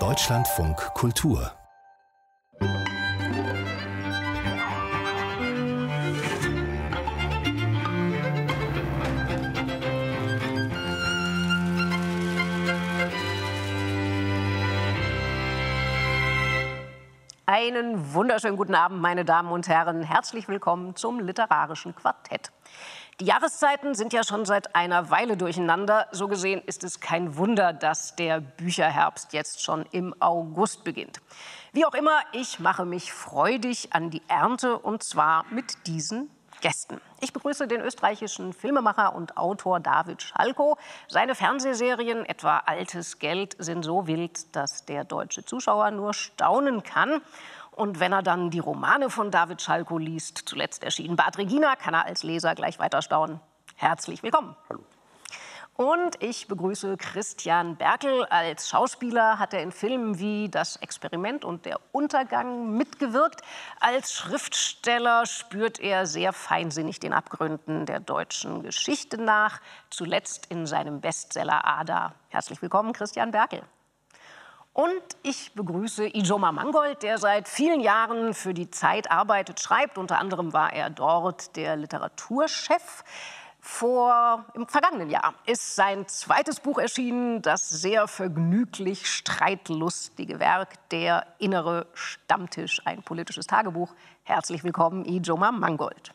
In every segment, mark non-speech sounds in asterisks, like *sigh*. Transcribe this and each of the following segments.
Deutschlandfunk Kultur Einen wunderschönen guten Abend, meine Damen und Herren. Herzlich willkommen zum Literarischen Quartett. Die Jahreszeiten sind ja schon seit einer Weile durcheinander. So gesehen ist es kein Wunder, dass der Bücherherbst jetzt schon im August beginnt. Wie auch immer, ich mache mich freudig an die Ernte und zwar mit diesen Gästen. Ich begrüße den österreichischen Filmemacher und Autor David Schalko. Seine Fernsehserien, etwa Altes Geld, sind so wild, dass der deutsche Zuschauer nur staunen kann. Und wenn er dann die Romane von David Schalko liest, zuletzt erschienen Bad Regina, kann er als Leser gleich weiter staunen. Herzlich willkommen. Hallo. Und ich begrüße Christian Berkel. Als Schauspieler hat er in Filmen wie Das Experiment und Der Untergang mitgewirkt. Als Schriftsteller spürt er sehr feinsinnig den Abgründen der deutschen Geschichte nach, zuletzt in seinem Bestseller Ada. Herzlich willkommen, Christian Berkel. Und ich begrüße Ijoma Mangold, der seit vielen Jahren für die Zeit arbeitet, schreibt. Unter anderem war er dort der Literaturchef. Vor, Im vergangenen Jahr ist sein zweites Buch erschienen, das sehr vergnüglich streitlustige Werk Der innere Stammtisch, ein politisches Tagebuch. Herzlich willkommen, Ijoma Mangold.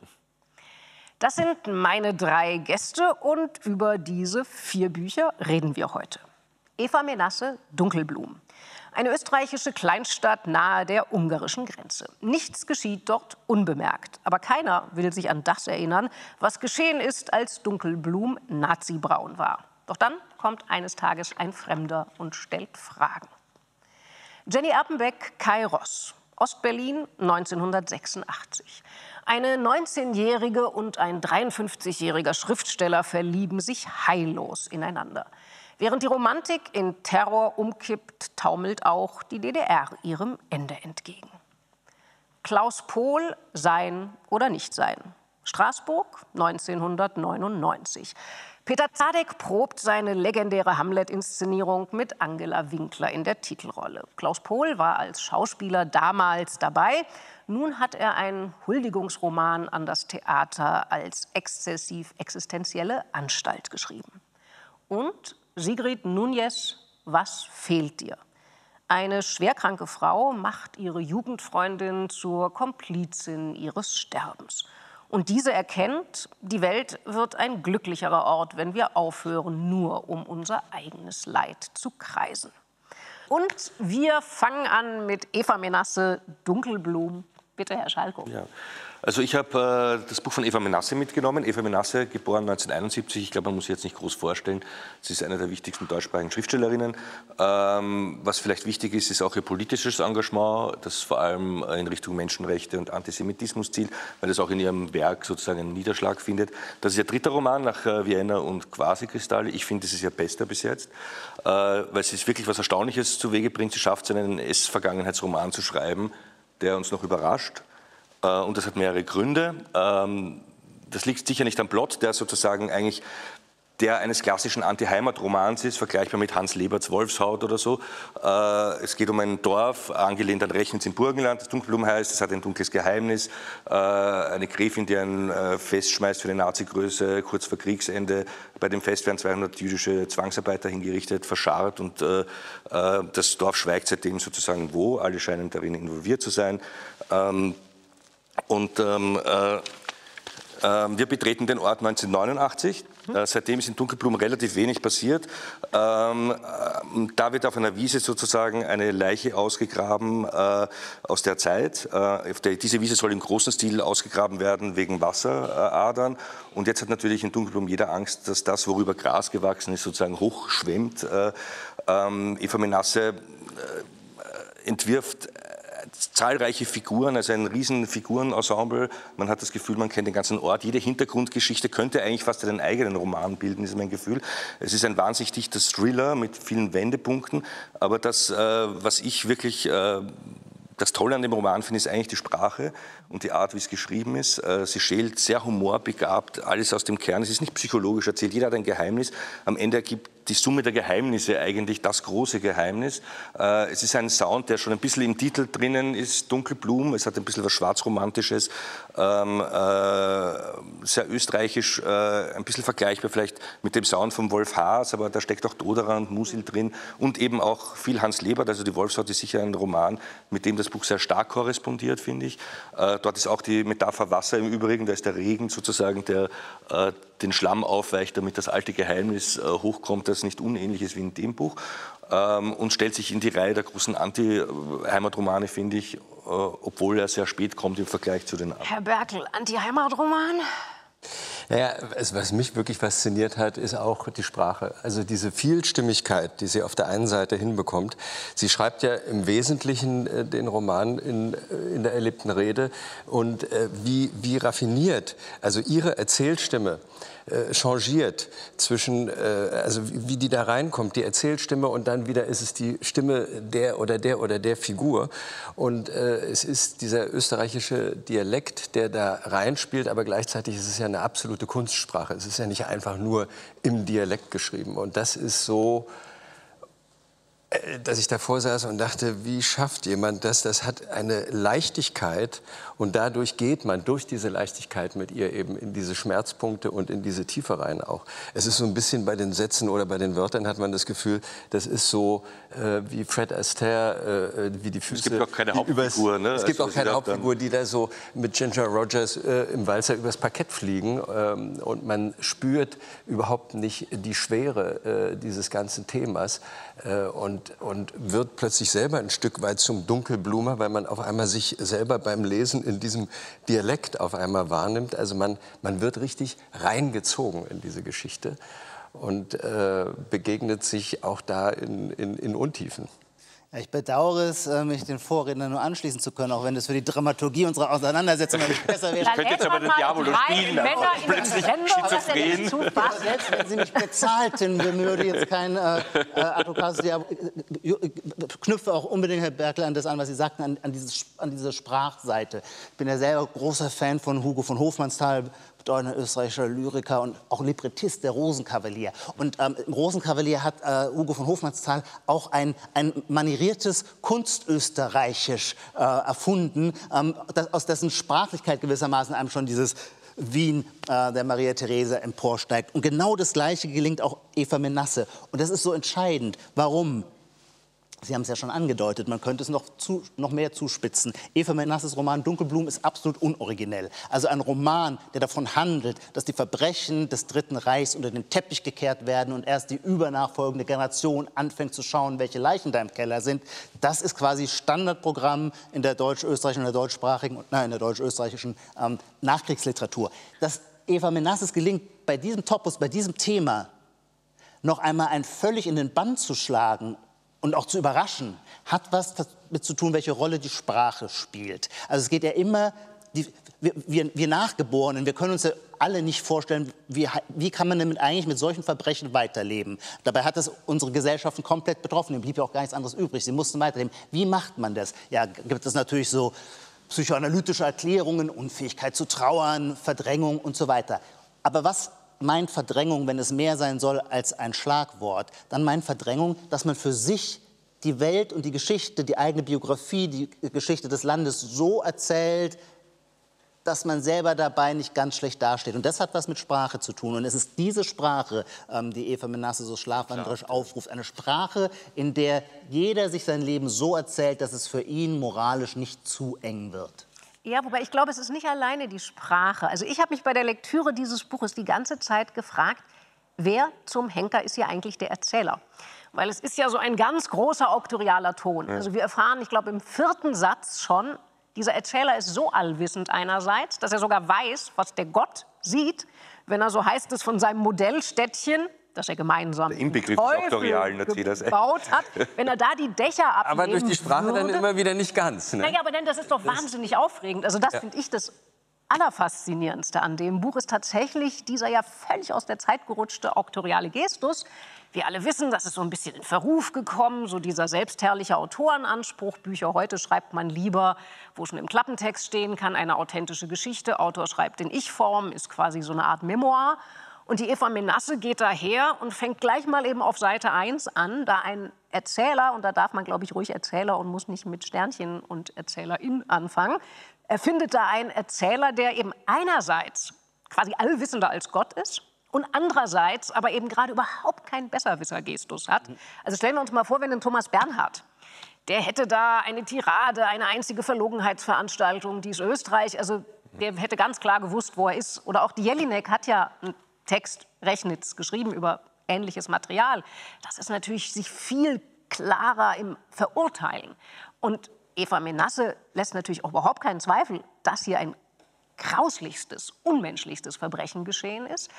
Das sind meine drei Gäste und über diese vier Bücher reden wir heute. Eva Menasse, Dunkelblumen. Eine österreichische Kleinstadt nahe der ungarischen Grenze. Nichts geschieht dort unbemerkt. Aber keiner will sich an das erinnern, was geschehen ist, als Dunkelblum nazibraun war. Doch dann kommt eines Tages ein Fremder und stellt Fragen. Jenny Erpenbeck, Kairos, Ostberlin 1986. Eine 19-jährige und ein 53-jähriger Schriftsteller verlieben sich heillos ineinander. Während die Romantik in Terror umkippt, taumelt auch die DDR ihrem Ende entgegen. Klaus Pohl, sein oder nicht sein. Straßburg 1999. Peter Zadek probt seine legendäre Hamlet-Inszenierung mit Angela Winkler in der Titelrolle. Klaus Pohl war als Schauspieler damals dabei. Nun hat er einen Huldigungsroman an das Theater als exzessiv existenzielle Anstalt geschrieben. Und Sigrid Núñez, was fehlt dir? Eine schwerkranke Frau macht ihre Jugendfreundin zur Komplizin ihres Sterbens. Und diese erkennt, die Welt wird ein glücklicherer Ort, wenn wir aufhören, nur um unser eigenes Leid zu kreisen. Und wir fangen an mit Eva Menasse, Dunkelblum. Bitte, Herr Schalko. Ja. Also ich habe äh, das Buch von Eva Menasse mitgenommen. Eva Menasse, geboren 1971. Ich glaube, man muss sie jetzt nicht groß vorstellen. Sie ist eine der wichtigsten deutschsprachigen Schriftstellerinnen. Ähm, was vielleicht wichtig ist, ist auch ihr politisches Engagement, das vor allem in Richtung Menschenrechte und Antisemitismus zielt, weil es auch in ihrem Werk sozusagen einen Niederschlag findet. Das ist ihr dritter Roman nach äh, Vienna und Quasikristalle. Ich finde, das ist ihr bester bis jetzt, äh, weil sie wirklich was Erstaunliches zu Wege bringt. Sie schafft es, einen S-Vergangenheitsroman zu schreiben, der uns noch überrascht äh, und das hat mehrere Gründe. Ähm, das liegt sicher nicht am Plot, der sozusagen eigentlich der eines klassischen Anti-Heimat-Romans ist, vergleichbar mit Hans Leberts Wolfshaut oder so. Äh, es geht um ein Dorf, angelehnt an Rechnitz im Burgenland, das Dunkelblum heißt, es hat ein dunkles Geheimnis. Äh, eine Gräfin, die ein Fest schmeißt für die Nazi-Größe, kurz vor Kriegsende. Bei dem Fest werden 200 jüdische Zwangsarbeiter hingerichtet, verscharrt und das Dorf schweigt seitdem sozusagen wo. Alle scheinen darin involviert zu sein. Ähm, und ähm, äh, äh, wir betreten den Ort 1989. Mhm. Äh, seitdem ist in Dunkelblum relativ wenig passiert. Ähm, äh, da wird auf einer Wiese sozusagen eine Leiche ausgegraben äh, aus der Zeit. Äh, diese Wiese soll im großen Stil ausgegraben werden wegen Wasseradern. Und jetzt hat natürlich in Dunkelblum jeder Angst, dass das, worüber Gras gewachsen ist, sozusagen hochschwemmt. Äh, ähm, Eva Menasse entwirft zahlreiche Figuren, also ein riesen Figurenensemble. Man hat das Gefühl, man kennt den ganzen Ort. Jede Hintergrundgeschichte könnte eigentlich fast einen eigenen Roman bilden, ist mein Gefühl. Es ist ein wahnsinnig dichter Thriller mit vielen Wendepunkten. Aber das, äh, was ich wirklich äh, das Tolle an dem Roman finde, ist eigentlich die Sprache und die Art, wie es geschrieben ist. Äh, sie schält sehr humorbegabt alles aus dem Kern. Es ist nicht psychologisch erzählt. Jeder hat ein Geheimnis. Am Ende ergibt die Summe der Geheimnisse eigentlich das große Geheimnis. Äh, es ist ein Sound, der schon ein bisschen im Titel drinnen ist, Dunkelblumen. Es hat ein bisschen was Schwarzromantisches, ähm, äh, sehr österreichisch, äh, ein bisschen vergleichbar vielleicht mit dem Sound von Wolf Haas, aber da steckt auch Doderer und Musil drin und eben auch viel Hans Lebert. Also die Wolfshaut ist sicher ein Roman, mit dem das Buch sehr stark korrespondiert, finde ich. Äh, dort ist auch die Metapher Wasser im Übrigen, da ist der Regen sozusagen, der äh, den Schlamm aufweicht, damit das alte Geheimnis äh, hochkommt, das nicht unähnlich ist wie in dem Buch. Ähm, und stellt sich in die Reihe der großen Anti-Heimatromane, finde ich, äh, obwohl er sehr spät kommt im Vergleich zu den anderen. Herr Berkel, Anti-Heimatroman? Naja, was mich wirklich fasziniert hat, ist auch die Sprache. Also diese Vielstimmigkeit, die sie auf der einen Seite hinbekommt. Sie schreibt ja im Wesentlichen äh, den Roman in, äh, in der erlebten Rede und äh, wie, wie raffiniert, also ihre Erzählstimme äh, changiert zwischen, äh, also wie die da reinkommt, die Erzählstimme und dann wieder ist es die Stimme der oder der oder der Figur. Und äh, es ist dieser österreichische Dialekt, der da reinspielt, aber gleichzeitig ist es ja eine absolute Kunstsprache. Es ist ja nicht einfach nur im Dialekt geschrieben. Und das ist so äh, dass ich davor saß und dachte, wie schafft jemand das? Das hat eine Leichtigkeit und dadurch geht man durch diese Leichtigkeit mit ihr eben in diese Schmerzpunkte und in diese Tiefe rein auch. Es ist so ein bisschen bei den Sätzen oder bei den Wörtern hat man das Gefühl, das ist so äh, wie Fred Astaire, äh, wie die Füße. Es gibt auch keine Hauptfigur. Ne? Es gibt also auch keine Hauptfigur, die da so mit Ginger Rogers äh, im Walzer übers Parkett fliegen ähm, und man spürt überhaupt nicht die Schwere äh, dieses ganzen Themas. Äh, und, und wird plötzlich selber ein Stück weit zum Dunkelblumer, weil man auf einmal sich selber beim Lesen in diesem Dialekt auf einmal wahrnimmt. Also man, man wird richtig reingezogen in diese Geschichte und äh, begegnet sich auch da in, in, in Untiefen. Ich bedauere es, äh, mich den Vorrednern nur anschließen zu können, auch wenn es für die Dramaturgie unserer Auseinandersetzung besser wäre. Ich könnte jetzt aber den Diabolo spielen, Männer plötzlich schizophren. Selbst wenn Sie mich bezahlten, würde jetzt kein äh, äh Advocatus knüpfe auch unbedingt, Herr Berkel, an das an, was Sie sagten, an, an, dieses, an diese Sprachseite. Ich bin ja selber großer Fan von Hugo von Hofmannsthal, bedeutender österreichischer Lyriker und auch Librettist, der Rosenkavalier. Und ähm, im Rosenkavalier hat äh, Hugo von Hofmannsthal auch ein, ein manieriertes Kunstösterreichisch äh, erfunden, ähm, das, aus dessen Sprachlichkeit gewissermaßen einem schon dieses Wien äh, der Maria Therese emporsteigt. Und genau das Gleiche gelingt auch Eva Menasse. Und das ist so entscheidend. Warum? Sie haben es ja schon angedeutet, man könnte es noch, zu, noch mehr zuspitzen. Eva Menasses Roman Dunkelblumen ist absolut unoriginell. Also ein Roman, der davon handelt, dass die Verbrechen des Dritten Reichs unter den Teppich gekehrt werden und erst die übernachfolgende Generation anfängt zu schauen, welche Leichen da im Keller sind. Das ist quasi Standardprogramm in der deutsch-österreichischen der deutschsprachigen, nein, in der deutsch-österreichischen ähm, Nachkriegsliteratur. Dass Eva Menasses gelingt, bei diesem Topos, bei diesem Thema noch einmal ein völlig in den Bann zu schlagen und auch zu überraschen, hat was damit zu tun, welche Rolle die Sprache spielt. Also es geht ja immer, die, wir, wir, wir, Nachgeborenen, wir können uns ja alle nicht vorstellen, wie, wie kann man denn eigentlich mit solchen Verbrechen weiterleben. Dabei hat das unsere Gesellschaften komplett betroffen, dem blieb ja auch gar nichts anderes übrig. Sie mussten weiterleben. Wie macht man das? Ja, gibt es natürlich so psychoanalytische Erklärungen, Unfähigkeit zu trauern, Verdrängung und so weiter. Aber was meint Verdrängung, wenn es mehr sein soll als ein Schlagwort, dann meint Verdrängung, dass man für sich die Welt und die Geschichte, die eigene Biografie, die Geschichte des Landes so erzählt, dass man selber dabei nicht ganz schlecht dasteht. Und das hat was mit Sprache zu tun. Und es ist diese Sprache, ähm, die Eva Menasse so schlafwandlerisch aufruft. Eine Sprache, in der jeder sich sein Leben so erzählt, dass es für ihn moralisch nicht zu eng wird. Ja, wobei ich glaube, es ist nicht alleine die Sprache. Also ich habe mich bei der Lektüre dieses Buches die ganze Zeit gefragt, wer zum Henker ist hier eigentlich der Erzähler? Weil es ist ja so ein ganz großer auktorialer Ton. Also wir erfahren, ich glaube, im vierten Satz schon, dieser Erzähler ist so allwissend einerseits, dass er sogar weiß, was der Gott sieht, wenn er, so heißt es, von seinem Modellstädtchen dass er gemeinsam der Inbegriff Doktorialen gebaut hat, wenn er da die Dächer abnehmen Aber durch die Sprache würde, dann immer wieder nicht ganz. Ne? Naja, aber denn das ist doch wahnsinnig aufregend. Also das ja. finde ich das Allerfaszinierendste an dem Buch ist tatsächlich dieser ja völlig aus der Zeit gerutschte auktoriale Gestus. Wir alle wissen, das ist so ein bisschen in Verruf gekommen, so dieser selbstherrliche Autorenanspruch. Bücher heute schreibt man lieber, wo schon im Klappentext stehen kann, eine authentische Geschichte. Autor schreibt in Ich-Form, ist quasi so eine Art Memoir. Und die Eva Menasse geht daher und fängt gleich mal eben auf Seite 1 an, da ein Erzähler, und da darf man, glaube ich, ruhig Erzähler und muss nicht mit Sternchen und Erzählerin anfangen, er findet da einen Erzähler, der eben einerseits quasi allwissender als Gott ist und andererseits aber eben gerade überhaupt keinen Besserwisser-Gestus hat. Also stellen wir uns mal vor, wenn ein Thomas Bernhard, der hätte da eine Tirade, eine einzige Verlogenheitsveranstaltung, die ist Österreich, also der hätte ganz klar gewusst, wo er ist. Oder auch die Jelinek hat ja einen Text Rechnitz geschrieben über ähnliches Material. Das ist natürlich sich viel klarer im Verurteilen. Und Eva Menasse lässt natürlich auch überhaupt keinen Zweifel, dass hier ein grauslichstes, unmenschlichstes Verbrechen geschehen ist.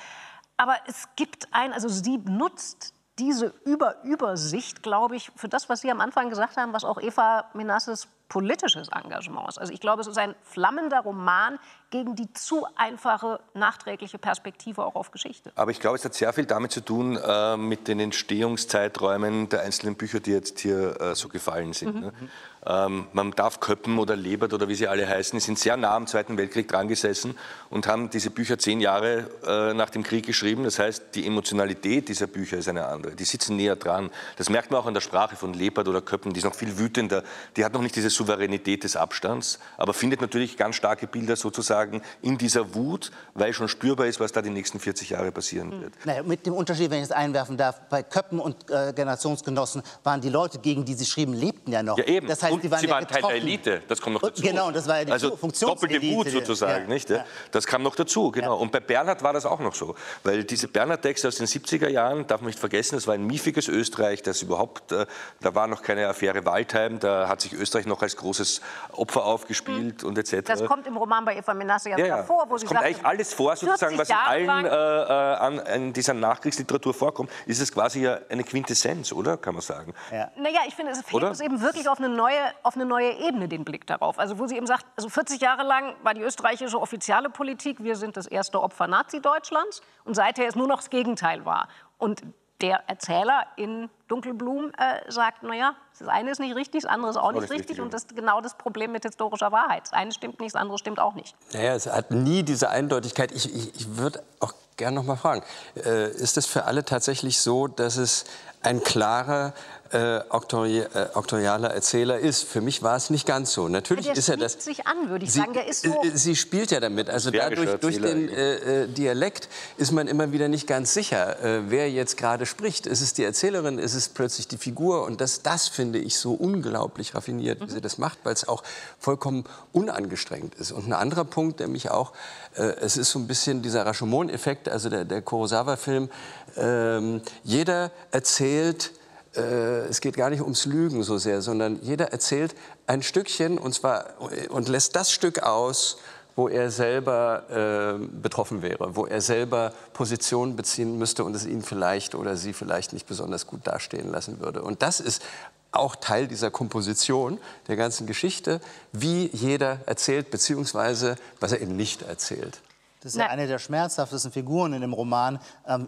Aber es gibt ein, also sie nutzt diese Über-Übersicht, glaube ich, für das, was Sie am Anfang gesagt haben, was auch Eva Menasses politisches Engagement ist. Also ich glaube, es ist ein flammender Roman gegen die zu einfache nachträgliche Perspektive auch auf Geschichte. Aber ich glaube, es hat sehr viel damit zu tun äh, mit den Entstehungszeiträumen der einzelnen Bücher, die jetzt hier äh, so gefallen sind. Mhm. Ne? Ähm, man darf Köppen oder Lebert oder wie sie alle heißen, sind sehr nah am Zweiten Weltkrieg dran gesessen und haben diese Bücher zehn Jahre äh, nach dem Krieg geschrieben. Das heißt, die Emotionalität dieser Bücher ist eine andere. Die sitzen näher dran. Das merkt man auch an der Sprache von Lebert oder Köppen. Die ist noch viel wütender. Die hat noch nicht diese Souveränität des Abstands, aber findet natürlich ganz starke Bilder sozusagen in dieser Wut, weil schon spürbar ist, was da die nächsten 40 Jahre passieren hm. wird. Naja, mit dem Unterschied, wenn ich es einwerfen darf, bei Köppen und äh, Generationsgenossen waren die Leute, gegen die sie schrieben, lebten ja noch. Ja, eben. Das heißt, und die waren, sie ja waren Teil der Elite, das kommt noch dazu. Genau, das war ja die also doppelte Wut sozusagen, ja. nicht? Ja? Das kam noch dazu, genau. Und bei Bernhard war das auch noch so, weil diese Bernhard-Texte aus den 70er Jahren, darf man nicht vergessen, das war ein miefiges Österreich, das überhaupt, äh, da war noch keine Affäre Waldheim, da hat sich Österreich noch als großes Opfer aufgespielt mhm. und etc. Das kommt im Roman bei Eva Menasse ja, ja, vor, wo sie kommt sagt, eigentlich alles vor, sozusagen, was in allen äh, äh, an, in dieser Nachkriegsliteratur vorkommt, ist es quasi ja eine Quintessenz, oder? Kann man sagen. Ja. Naja, ich finde, es fehlt uns eben wirklich auf eine, neue, auf eine neue Ebene den Blick darauf. Also wo sie eben sagt, also 40 Jahre lang war die österreichische offiziale Politik, wir sind das erste Opfer Nazi-Deutschlands und seither ist nur noch das Gegenteil wahr. Und der Erzähler in Dunkelblum äh, sagt, naja, das eine ist nicht richtig, das andere ist auch nicht, richtig, richtig. Und das ist genau das Problem mit historischer Wahrheit. Das eine stimmt nicht, das andere stimmt auch nicht. Naja, es hat nie diese Eindeutigkeit. Ich, ich, ich würde auch gerne noch mal fragen, äh, ist es für alle tatsächlich so, dass es ein klarer äh, oktorialer äh, Erzähler ist. Für mich war es nicht ganz so. Natürlich der ist er das. sich an, würde ich sie, sagen. Der ist so äh, sie spielt ja damit. Also dadurch durch den äh, äh, Dialekt ist man immer wieder nicht ganz sicher, äh, wer jetzt gerade spricht. Ist es die Erzählerin? Ist es plötzlich die Figur? Und das, das finde ich so unglaublich raffiniert, mhm. wie sie das macht, weil es auch vollkommen unangestrengt ist. Und ein anderer Punkt, der mich auch, es ist so ein bisschen dieser Rashomon-Effekt, also der, der Kurosawa-Film. Ähm, jeder erzählt äh, es geht gar nicht ums Lügen so sehr, sondern jeder erzählt ein Stückchen und zwar und lässt das Stück aus, wo er selber äh, betroffen wäre, wo er selber Position beziehen müsste und es ihn vielleicht oder sie vielleicht nicht besonders gut dastehen lassen würde. Und das ist auch Teil dieser Komposition der ganzen Geschichte, wie jeder erzählt, beziehungsweise was er eben nicht erzählt. Das ist ja eine der schmerzhaftesten Figuren in dem Roman. Ähm,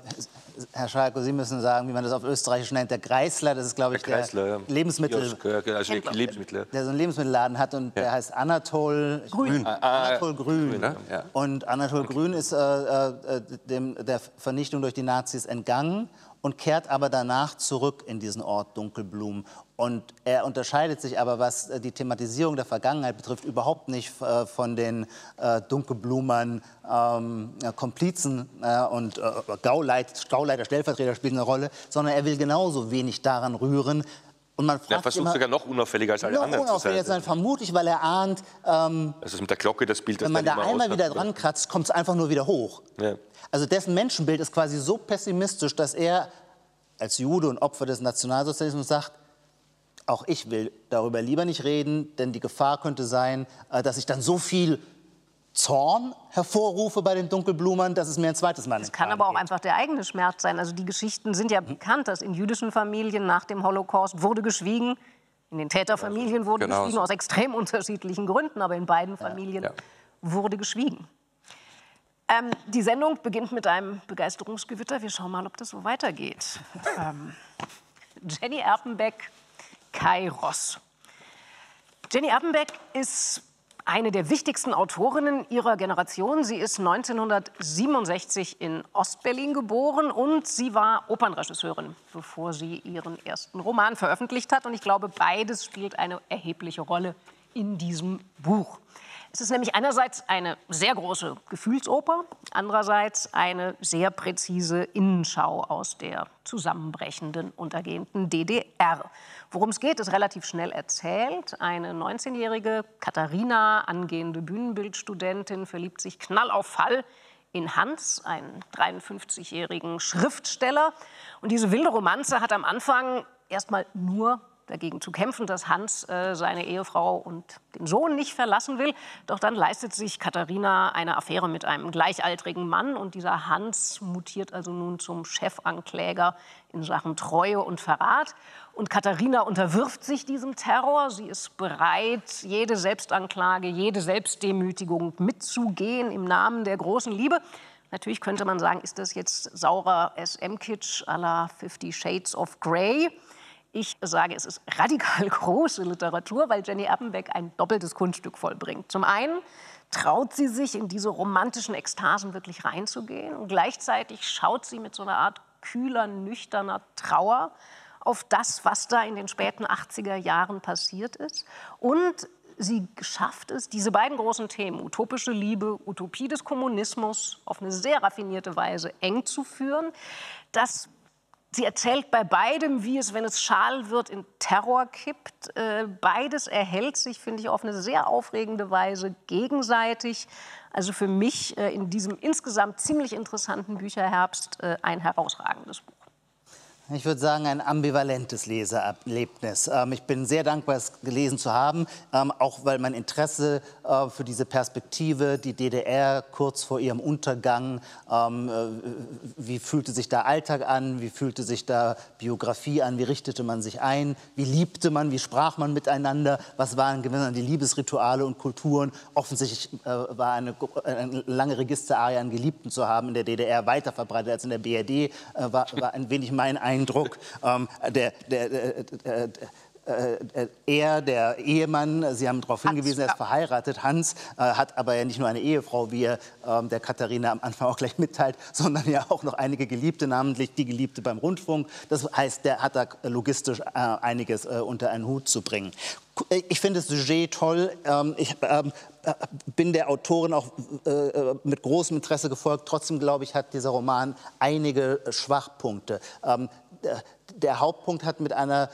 Herr Schalko, Sie müssen sagen, wie man das auf Österreichisch nennt. Der Kreisler, das ist, glaube ich, der, Kreisler, ja. Lebensmittel, also Lebensmittel, der so einen Lebensmittelladen hat und ja. der heißt Anatol Grün. Ah, ah, Anatol Grün. Grün ne? ja. Und Anatol okay. Grün ist äh, äh, dem, der Vernichtung durch die Nazis entgangen und kehrt aber danach zurück in diesen Ort Dunkelblum. Und er unterscheidet sich aber, was äh, die Thematisierung der Vergangenheit betrifft, überhaupt nicht äh, von den äh, Dunkelblumern, ähm, Komplizen äh, und äh, Gauleit, Gauleiter, Stellvertreter spielen eine Rolle, sondern er will genauso wenig daran rühren, und man fragt er versucht immer, sogar noch unauffälliger als alle noch anderen unauffälliger zu sein. Vermutlich, weil er ahnt, ähm, also mit der Glocke das Bild, das wenn man da einmal wieder dran kratzt, kommt es einfach nur wieder hoch. Ja. Also dessen Menschenbild ist quasi so pessimistisch, dass er als Jude und Opfer des Nationalsozialismus sagt, auch ich will darüber lieber nicht reden, denn die Gefahr könnte sein, äh, dass ich dann so viel Zorn hervorrufe bei den Dunkelblumern, dass es mir ein zweites Mal Das kann aber auch geht. einfach der eigene Schmerz sein. Also die Geschichten sind ja mhm. bekannt, dass in jüdischen Familien nach dem Holocaust wurde geschwiegen. In den Täterfamilien wurde genau geschwiegen, so. aus extrem *laughs* unterschiedlichen Gründen, aber in beiden Familien ja. Ja. wurde geschwiegen. Ähm, die Sendung beginnt mit einem Begeisterungsgewitter. Wir schauen mal, ob das so weitergeht. *laughs* ähm, Jenny Erpenbeck, Kairos. Jenny Erpenbeck ist eine der wichtigsten Autorinnen ihrer Generation. Sie ist 1967 in Ostberlin geboren und sie war Opernregisseurin, bevor sie ihren ersten Roman veröffentlicht hat. Und ich glaube, beides spielt eine erhebliche Rolle in diesem Buch. Es ist nämlich einerseits eine sehr große Gefühlsoper, andererseits eine sehr präzise Innenschau aus der zusammenbrechenden, untergehenden DDR. Worum es geht, ist relativ schnell erzählt. Eine 19-jährige Katharina, angehende Bühnenbildstudentin, verliebt sich knall auf Fall in Hans, einen 53-jährigen Schriftsteller. Und diese wilde Romanze hat am Anfang erstmal nur dagegen zu kämpfen, dass Hans äh, seine Ehefrau und den Sohn nicht verlassen will. Doch dann leistet sich Katharina eine Affäre mit einem gleichaltrigen Mann und dieser Hans mutiert also nun zum Chefankläger in Sachen Treue und Verrat. Und Katharina unterwirft sich diesem Terror. Sie ist bereit, jede Selbstanklage, jede Selbstdemütigung mitzugehen im Namen der großen Liebe. Natürlich könnte man sagen, ist das jetzt saurer SM-Kitsch à la Fifty Shades of Grey? Ich sage, es ist radikal *laughs* große Literatur, weil Jenny Erpenbeck ein doppeltes Kunststück vollbringt. Zum einen traut sie sich, in diese romantischen Ekstasen wirklich reinzugehen und gleichzeitig schaut sie mit so einer Art kühler, nüchterner Trauer auf das, was da in den späten 80er Jahren passiert ist. Und sie schafft es, diese beiden großen Themen, utopische Liebe, Utopie des Kommunismus, auf eine sehr raffinierte Weise eng zu führen. Das Sie erzählt bei beidem, wie es, wenn es schal wird, in Terror kippt. Äh, beides erhält sich, finde ich, auf eine sehr aufregende Weise gegenseitig. Also für mich äh, in diesem insgesamt ziemlich interessanten Bücherherbst äh, ein herausragendes Buch. Ich würde sagen, ein ambivalentes Leseerlebnis. Ähm, ich bin sehr dankbar, es gelesen zu haben, ähm, auch weil mein Interesse äh, für diese Perspektive, die DDR kurz vor ihrem Untergang, ähm, äh, wie fühlte sich da Alltag an, wie fühlte sich da Biografie an, wie richtete man sich ein, wie liebte man, wie sprach man miteinander, was waren die Liebesrituale und Kulturen. Offensichtlich äh, war eine, eine lange Registerarie an Geliebten zu haben in der DDR weiter verbreitet als in der BRD, war, war ein wenig mein Eindruck. Eindruck. Ähm, der, der, der, äh, er, der Ehemann, Sie haben darauf hingewiesen, er ist verheiratet. Hans äh, hat aber ja nicht nur eine Ehefrau, wie er äh, der Katharina am Anfang auch gleich mitteilt, sondern ja auch noch einige Geliebte, namentlich die Geliebte beim Rundfunk. Das heißt, der hat da logistisch äh, einiges äh, unter einen Hut zu bringen. Ich finde das Sujet toll. Ähm, ich ähm, äh, bin der Autorin auch mit großem Interesse gefolgt. Trotzdem, glaube ich, hat dieser Roman einige Schwachpunkte. Der Hauptpunkt hat mit einer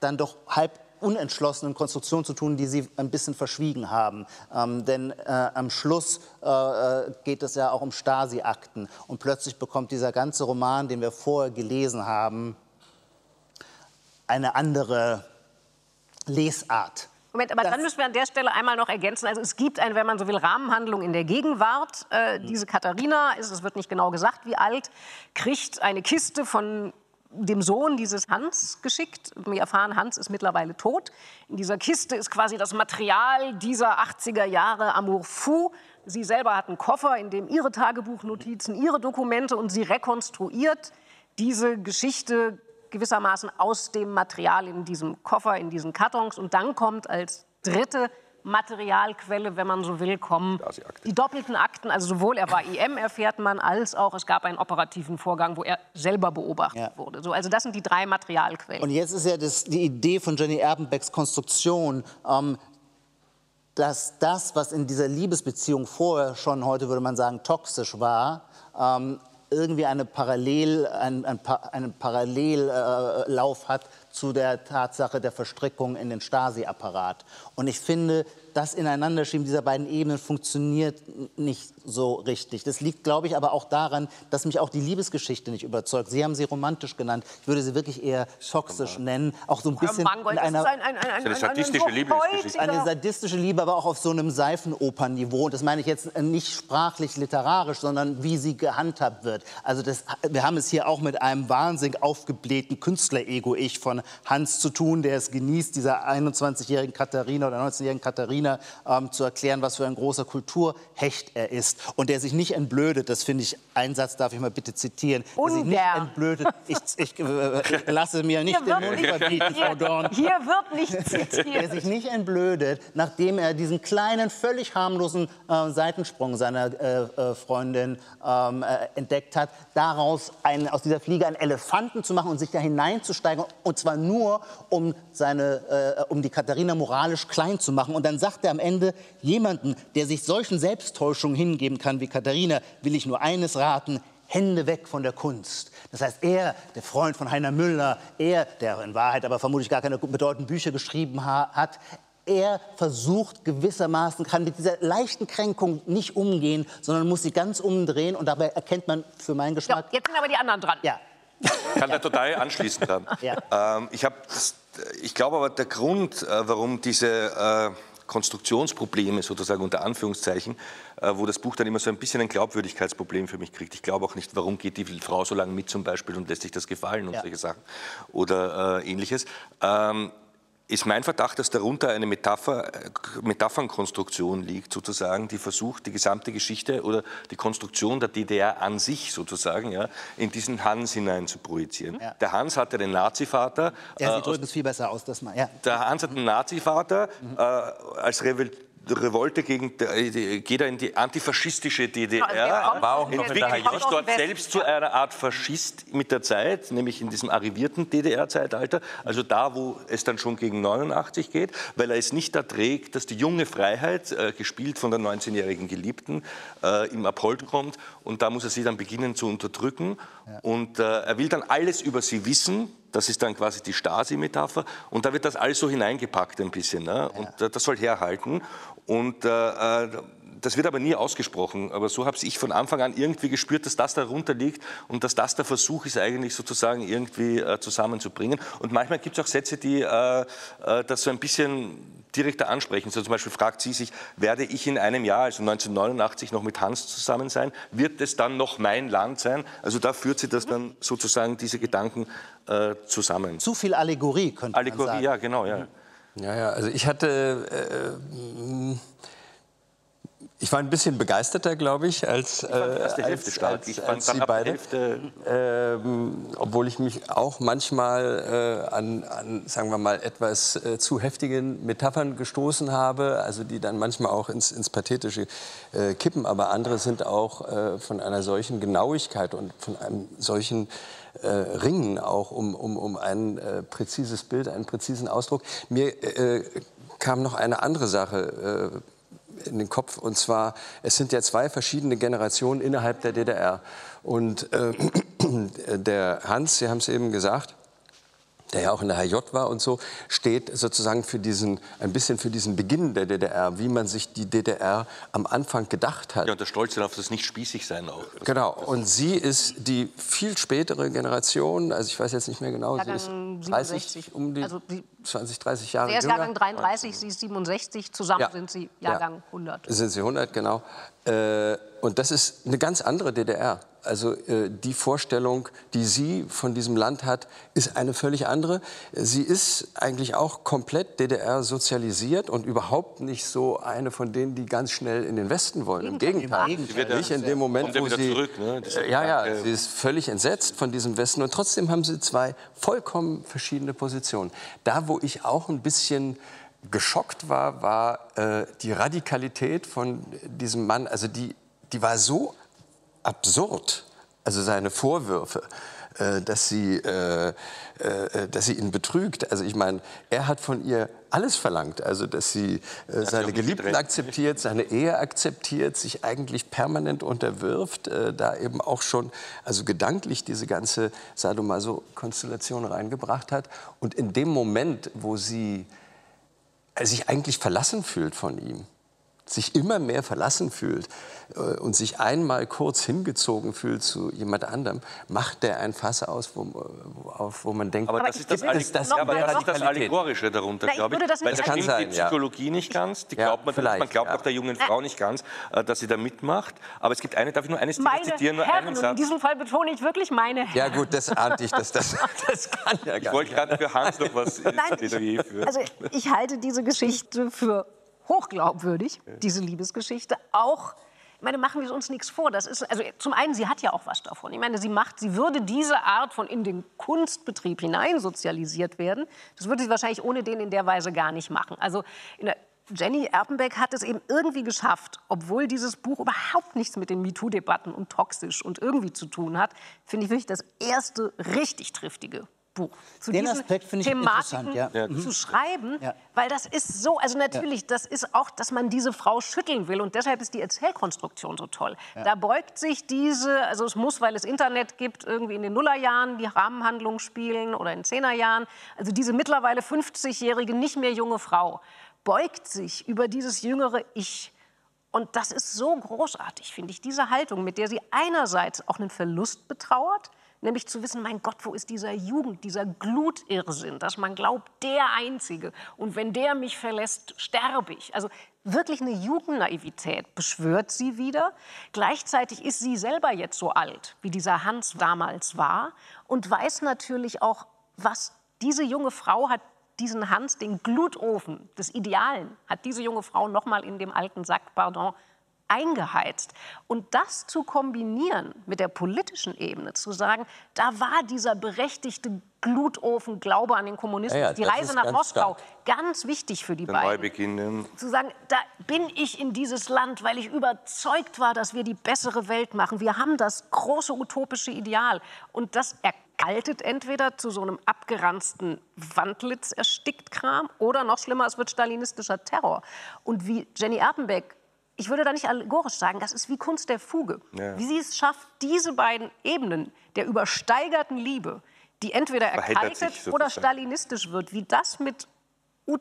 dann doch halb unentschlossenen Konstruktion zu tun, die Sie ein bisschen verschwiegen haben. Ähm, denn äh, am Schluss äh, äh, geht es ja auch um Stasi-Akten. Und plötzlich bekommt dieser ganze Roman, den wir vorher gelesen haben, eine andere Lesart. Moment, aber das dann müssen wir an der Stelle einmal noch ergänzen. Also es gibt eine, wenn man so will, Rahmenhandlung in der Gegenwart. Äh, mhm. Diese Katharina, ist, es wird nicht genau gesagt, wie alt, kriegt eine Kiste von dem Sohn dieses Hans geschickt. Wir erfahren, Hans ist mittlerweile tot. In dieser Kiste ist quasi das Material dieser 80er Jahre Amour fou. Sie selber hat einen Koffer, in dem ihre Tagebuchnotizen, ihre Dokumente und sie rekonstruiert diese Geschichte gewissermaßen aus dem Material in diesem Koffer, in diesen Kartons. Und dann kommt als dritte Materialquelle, wenn man so will, kommen die doppelten Akten. Also sowohl er war IM, erfährt man, als auch es gab einen operativen Vorgang, wo er selber beobachtet ja. wurde. So, also das sind die drei Materialquellen. Und jetzt ist ja das, die Idee von Jenny Erbenbecks Konstruktion, ähm, dass das, was in dieser Liebesbeziehung vorher schon, heute würde man sagen, toxisch war, ähm, irgendwie eine Parallel, ein, ein, einen Parallellauf hat zu der Tatsache der Verstrickung in den Stasi-Apparat. Und ich finde, das Ineinanderschieben dieser beiden Ebenen funktioniert nicht so richtig. Das liegt, glaube ich, aber auch daran, dass mich auch die Liebesgeschichte nicht überzeugt. Sie haben sie romantisch genannt. Ich würde sie wirklich eher toxisch nennen. Auch so ein bisschen in einer, ein, ein, ein, eine sadistische Liebesgeschichte. Eine sadistische Liebe, aber auch auf so einem Seifenopernniveau. Und das meine ich jetzt nicht sprachlich literarisch, sondern wie sie gehandhabt wird. Also das, wir haben es hier auch mit einem wahnsinnig aufgeblähten Künstler-Ego-Ich von Hans zu tun, der es genießt, dieser 21-jährigen Katharina oder 19-jährigen Katharina ähm, zu erklären, was für ein großer Kulturhecht er ist. Und der sich nicht entblödet, das finde ich, einen Satz darf ich mal bitte zitieren, der sich nicht entblödet. Ich, ich äh, lasse mir nicht den Mund verbieten, Frau Dorn. hier, wird nicht *laughs* der zitiert. sich nicht entblödet, nachdem er diesen kleinen, völlig harmlosen äh, Seitensprung seiner äh, äh, Freundin ähm, äh, entdeckt hat, daraus einen, aus dieser Fliege einen Elefanten zu machen und sich da hineinzusteigen, und zwar nur, um, seine, äh, um die Katharina moralisch klein zu machen. Und dann sagt er am Ende, jemanden, der sich solchen Selbsttäuschungen hingeben kann wie Katharina, will ich nur eines raten, Hände weg von der Kunst. Das heißt, er, der Freund von Heiner Müller, er, der in Wahrheit aber vermutlich gar keine bedeutenden Bücher geschrieben ha hat, er versucht gewissermaßen, kann mit dieser leichten Kränkung nicht umgehen, sondern muss sie ganz umdrehen. Und dabei erkennt man für meinen Geschmack, jetzt sind aber die anderen dran. ja, kann da total anschließen dran. Ja. Ähm, ich, hab ich glaube aber, der Grund, äh, warum diese äh, Konstruktionsprobleme sozusagen unter Anführungszeichen, äh, wo das Buch dann immer so ein bisschen ein Glaubwürdigkeitsproblem für mich kriegt. Ich glaube auch nicht, warum geht die Frau so lange mit zum Beispiel und lässt sich das gefallen und Ja. solche Sachen oder äh, ähnliches. Ähm, ist mein Verdacht, dass darunter eine Metapher, Metaphernkonstruktion liegt, sozusagen, die versucht, die gesamte Geschichte oder die Konstruktion der DDR an sich sozusagen ja, in diesen Hans hinein zu projizieren. Ja. Der Hans hatte den Nazivater. er äh, sieht übrigens viel besser aus, das mal. Ja. der Hans hat einen Nazivater. Äh, als Revol Revolte gegen, äh, geht er in die antifaschistische DDR. Kommt- war auch noch entwickelt der sich dort selbst zu einer Art Faschist mit der Zeit, nämlich in diesem arrivierten DDR-Zeitalter, also da, wo es dann schon gegen 89 geht, weil er es nicht erträgt, dass die junge Freiheit, äh, gespielt von der 19-jährigen Geliebten, äh, ihm abhold kommt und da muss er sie dann beginnen zu unterdrücken und äh, er will dann alles über sie wissen, das ist dann quasi die Stasi-Metapher. Und da wird das alles so hineingepackt ein bisschen. Ne? Und äh, das soll herhalten. Und äh, äh, das wird aber nie ausgesprochen. Aber so habe ich von Anfang an irgendwie gespürt, dass das darunter liegt und dass das der Versuch ist, eigentlich sozusagen irgendwie äh, zusammenzubringen. Und manchmal gibt es auch Sätze, die äh, äh, das so ein bisschen direkter ansprechen. So zum Beispiel fragt sie sich, werde ich in einem Jahr, also 1989, noch mit Hans zusammen sein? Wird es dann noch mein Land sein? Also da führt sie das dann sozusagen, diese Gedanken äh, zusammen. Zu viel Allegorie, könnte man Allegorie, sagen. ja, genau, ja. Ja, ja, also ich hatte, äh, mh, ich war ein bisschen begeisterter, glaube ich, als, äh, Erste Hälfte als, stark. als, Ich als, fand Sie beide. Hälfte Ähm, obwohl ich mich auch manchmal äh, an, an, sagen wir mal, etwas äh, zu heftigen Metaphern gestoßen habe, also die dann manchmal auch ins, ins Pathetische äh, kippen, aber andere sind auch äh, von einer solchen Genauigkeit und von einem solchen äh, Ringen auch um, um, um ein äh, präzises Bild, einen präzisen Ausdruck. Mir äh, kam noch eine andere Sache in den Kopf. Und zwar, es sind ja zwei verschiedene Generationen innerhalb der DDR. Und äh, *clears throat* der Hans, Sie haben es eben gesagt, der ja auch in der HJ war und so, steht sozusagen für diesen, ein bisschen für diesen Beginn der DDR, wie man sich die DDR am Anfang gedacht hat. Ja, und der Stolz darauf, das nicht spießig sein auch. Genau, und sie ist die viel spätere Generation, also ich weiß jetzt nicht mehr genau, sie ist Jahrgang 30, 67. um die Also die- 20, 30 Jahre Er ist jünger. Jahrgang 33, sie ist 67, zusammen Ja. sind sie Ja. Jahrgang 100. Sind sie 100, genau. Äh, und das ist eine ganz andere DDR. Also äh, die Vorstellung, die sie von diesem Land hat, ist eine völlig andere. Sie ist eigentlich auch komplett DDR sozialisiert und überhaupt nicht so eine von denen, die ganz schnell in den Westen wollen. Im Gegenteil. Gegenteil. wird ja- Nicht in dem Moment, wo sie zurück, ne? Äh, ja, ja, sie ist völlig entsetzt von diesem Westen und trotzdem haben sie zwei vollkommen verschiedene Positionen. Da, wo ich auch ein bisschen geschockt war, war äh, die Radikalität von diesem Mann. Also die, die war so absurd, also seine Vorwürfe, äh, dass sie, äh, äh, dass sie ihn betrügt. Also ich meine, er hat von ihr alles verlangt, also dass sie seine Geliebten akzeptiert, seine Ehe akzeptiert, sich eigentlich permanent unterwirft, da eben auch schon also gedanklich diese ganze Sadomaso-Konstellation reingebracht hat. Und in dem Moment, wo sie sich eigentlich verlassen fühlt von ihm, sich immer mehr verlassen fühlt äh, und sich einmal kurz hingezogen fühlt zu jemand anderem, macht der ein Fass aus, wo, auf, wo man denkt, aber das ist das, das, das, ja, aber das, ist das. Allegorische darunter, ich glaube ich. das Weil da als- stimmt Kann sein, die ja. Psychologie nicht ganz. Die Ja, glaubt man, vielleicht, man glaubt ja. auch der jungen Frau nicht ganz, äh, dass sie da mitmacht. Aber es gibt eine, darf ich nur eine Szene Meine zitieren, nur Herren, einen und in Satz. diesem Fall betone ich wirklich meine Herren. Ja gut, das ahnte ich, das, das, das kann ja Ich gar wollte nicht. gerade für Hans noch was Nein, *laughs* führen. Also ich halte diese Geschichte für hochglaubwürdig, diese Liebesgeschichte. Auch, ich meine, machen wir uns nichts vor. Das ist, also zum einen, sie hat ja auch was davon. Ich meine, sie macht, sie würde diese Art von in den Kunstbetrieb hineinsozialisiert werden. Das würde sie wahrscheinlich ohne den in der Weise gar nicht machen. Also Jenny Erpenbeck hat es eben irgendwie geschafft, obwohl dieses Buch überhaupt nichts mit den MeToo-Debatten und toxisch und irgendwie zu tun hat, finde ich wirklich das erste richtig triftige Buch. Zu Den diesen Aspekt finde ich Thematiken interessant, ja. Ja. zu schreiben, Ja. weil das ist so, also natürlich, das ist auch, dass man diese Frau schütteln will und deshalb ist die Erzählkonstruktion so toll. Da beugt sich diese, also es muss, weil es Internet gibt, irgendwie in den Nullerjahren die Rahmenhandlung spielen oder in Zehnerjahren, also diese mittlerweile 50-jährige, nicht mehr junge Frau beugt sich über dieses jüngere Ich. Und das ist so großartig, finde ich, diese Haltung, mit der sie einerseits auch einen Verlust betrauert, nämlich zu wissen, mein Gott, wo ist dieser Jugend, dieser Glutirrsinn, dass man glaubt, der Einzige. Und wenn der mich verlässt, sterbe ich. Also wirklich eine Jugendnaivität beschwört sie wieder. Gleichzeitig ist sie selber jetzt so alt, wie dieser Hans damals war und weiß natürlich auch, was diese junge Frau hat diesen Hans, den Glutofen des Idealen, hat diese junge Frau noch mal in dem alten Sack, pardon, eingeheizt. Und das zu kombinieren mit der politischen Ebene, zu sagen, da war dieser berechtigte Glutofen Glaube an den Kommunismus, Ja, ja, die Reise nach ganz Moskau, stark. ganz wichtig für die Der beiden zu sagen, da bin ich in dieses Land, weil ich überzeugt war, dass wir die bessere Welt machen. Wir haben das große utopische Ideal. Und das erkaltet entweder zu so einem abgeranzten Wandlitz erstickt Kram oder noch schlimmer, es wird stalinistischer Terror. Und wie Jenny Erpenbeck, ich würde da nicht allegorisch sagen, das ist wie Kunst der Fuge. Ja. Wie sie es schafft, diese beiden Ebenen der übersteigerten Liebe, die entweder erkaltet oder stalinistisch wird, wie das mit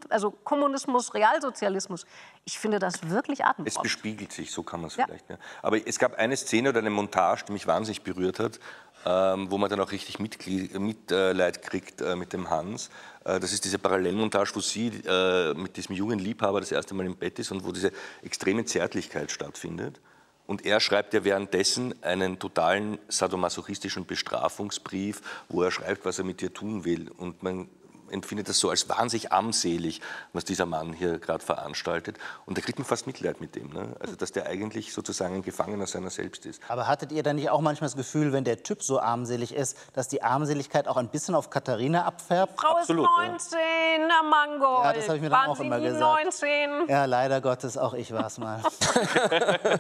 also Kommunismus, Realsozialismus. Ich finde das wirklich Es atemberaubend. bespiegelt sich, so kann man es Ja. vielleicht. Ja. Aber es gab eine Szene oder eine Montage, die mich wahnsinnig berührt hat, ähm, wo man dann auch richtig Mitgli- Mitleid kriegt äh, mit dem Hans. Äh, das ist diese Parallelmontage, wo sie äh, mit diesem jungen Liebhaber das erste Mal im Bett ist und wo diese extreme Zärtlichkeit stattfindet. Und er schreibt ja währenddessen einen totalen sadomasochistischen Bestrafungsbrief, wo er schreibt, was er mit ihr tun will. Und man empfindet das so als wahnsinnig armselig, was dieser Mann hier gerade veranstaltet. Und da kriegt man fast Mitleid mit dem. Ne? Also, dass der eigentlich sozusagen ein Gefangener seiner selbst ist. Aber hattet ihr dann nicht auch manchmal das Gefühl, wenn der Typ so armselig ist, dass die Armseligkeit auch ein bisschen auf Katharina abfärbt? Frau Absolut, ist ja. 19, Herr Mangold. Ja, das habe ich mir dann Waren auch Sie immer gesagt. 19? Ja, leider Gottes, auch ich war es mal. *laughs*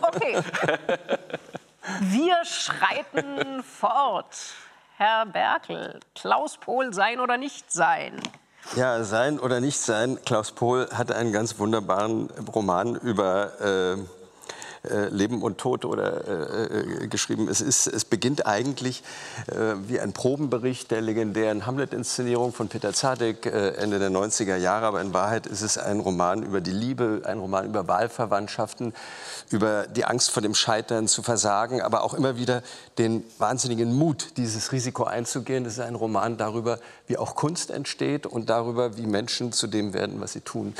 Okay. Wir schreiten fort. Herr Berkel, Klaus Pohl sein oder nicht sein? Ja, sein oder nicht sein. Klaus Pohl hatte einen ganz wunderbaren Roman über äh, äh, Leben und Tod oder äh, äh, geschrieben. Es, ist, es beginnt eigentlich äh, wie ein Probenbericht der legendären Hamlet-Inszenierung von Peter Zadek Ende der 90er Jahre. Aber in Wahrheit ist es ein Roman über die Liebe, ein Roman über Wahlverwandtschaften, über die Angst vor dem Scheitern, zu versagen, aber auch immer wieder den wahnsinnigen Mut, dieses Risiko einzugehen. Es ist ein Roman darüber, wie auch Kunst entsteht und darüber, wie Menschen zu dem werden, was sie tun.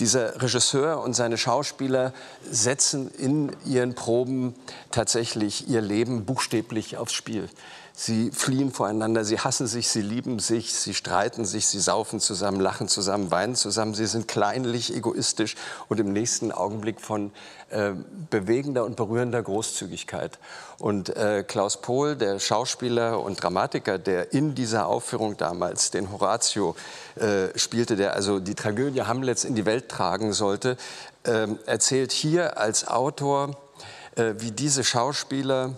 Dieser Regisseur und seine Schauspieler setzen in ihren Proben tatsächlich ihr Leben buchstäblich aufs Spiel. Sie fliehen voreinander, sie hassen sich, sie lieben sich, sie streiten sich, sie saufen zusammen, lachen zusammen, weinen zusammen. Sie sind kleinlich, egoistisch und im nächsten Augenblick von äh, bewegender und berührender Großzügigkeit. Und äh, Klaus Pohl, der Schauspieler und Dramatiker, der in dieser Aufführung damals den Horatio äh, spielte, der also die Tragödie Hamlets in die Welt tragen sollte, erzählt hier als Autor, äh, wie diese Schauspieler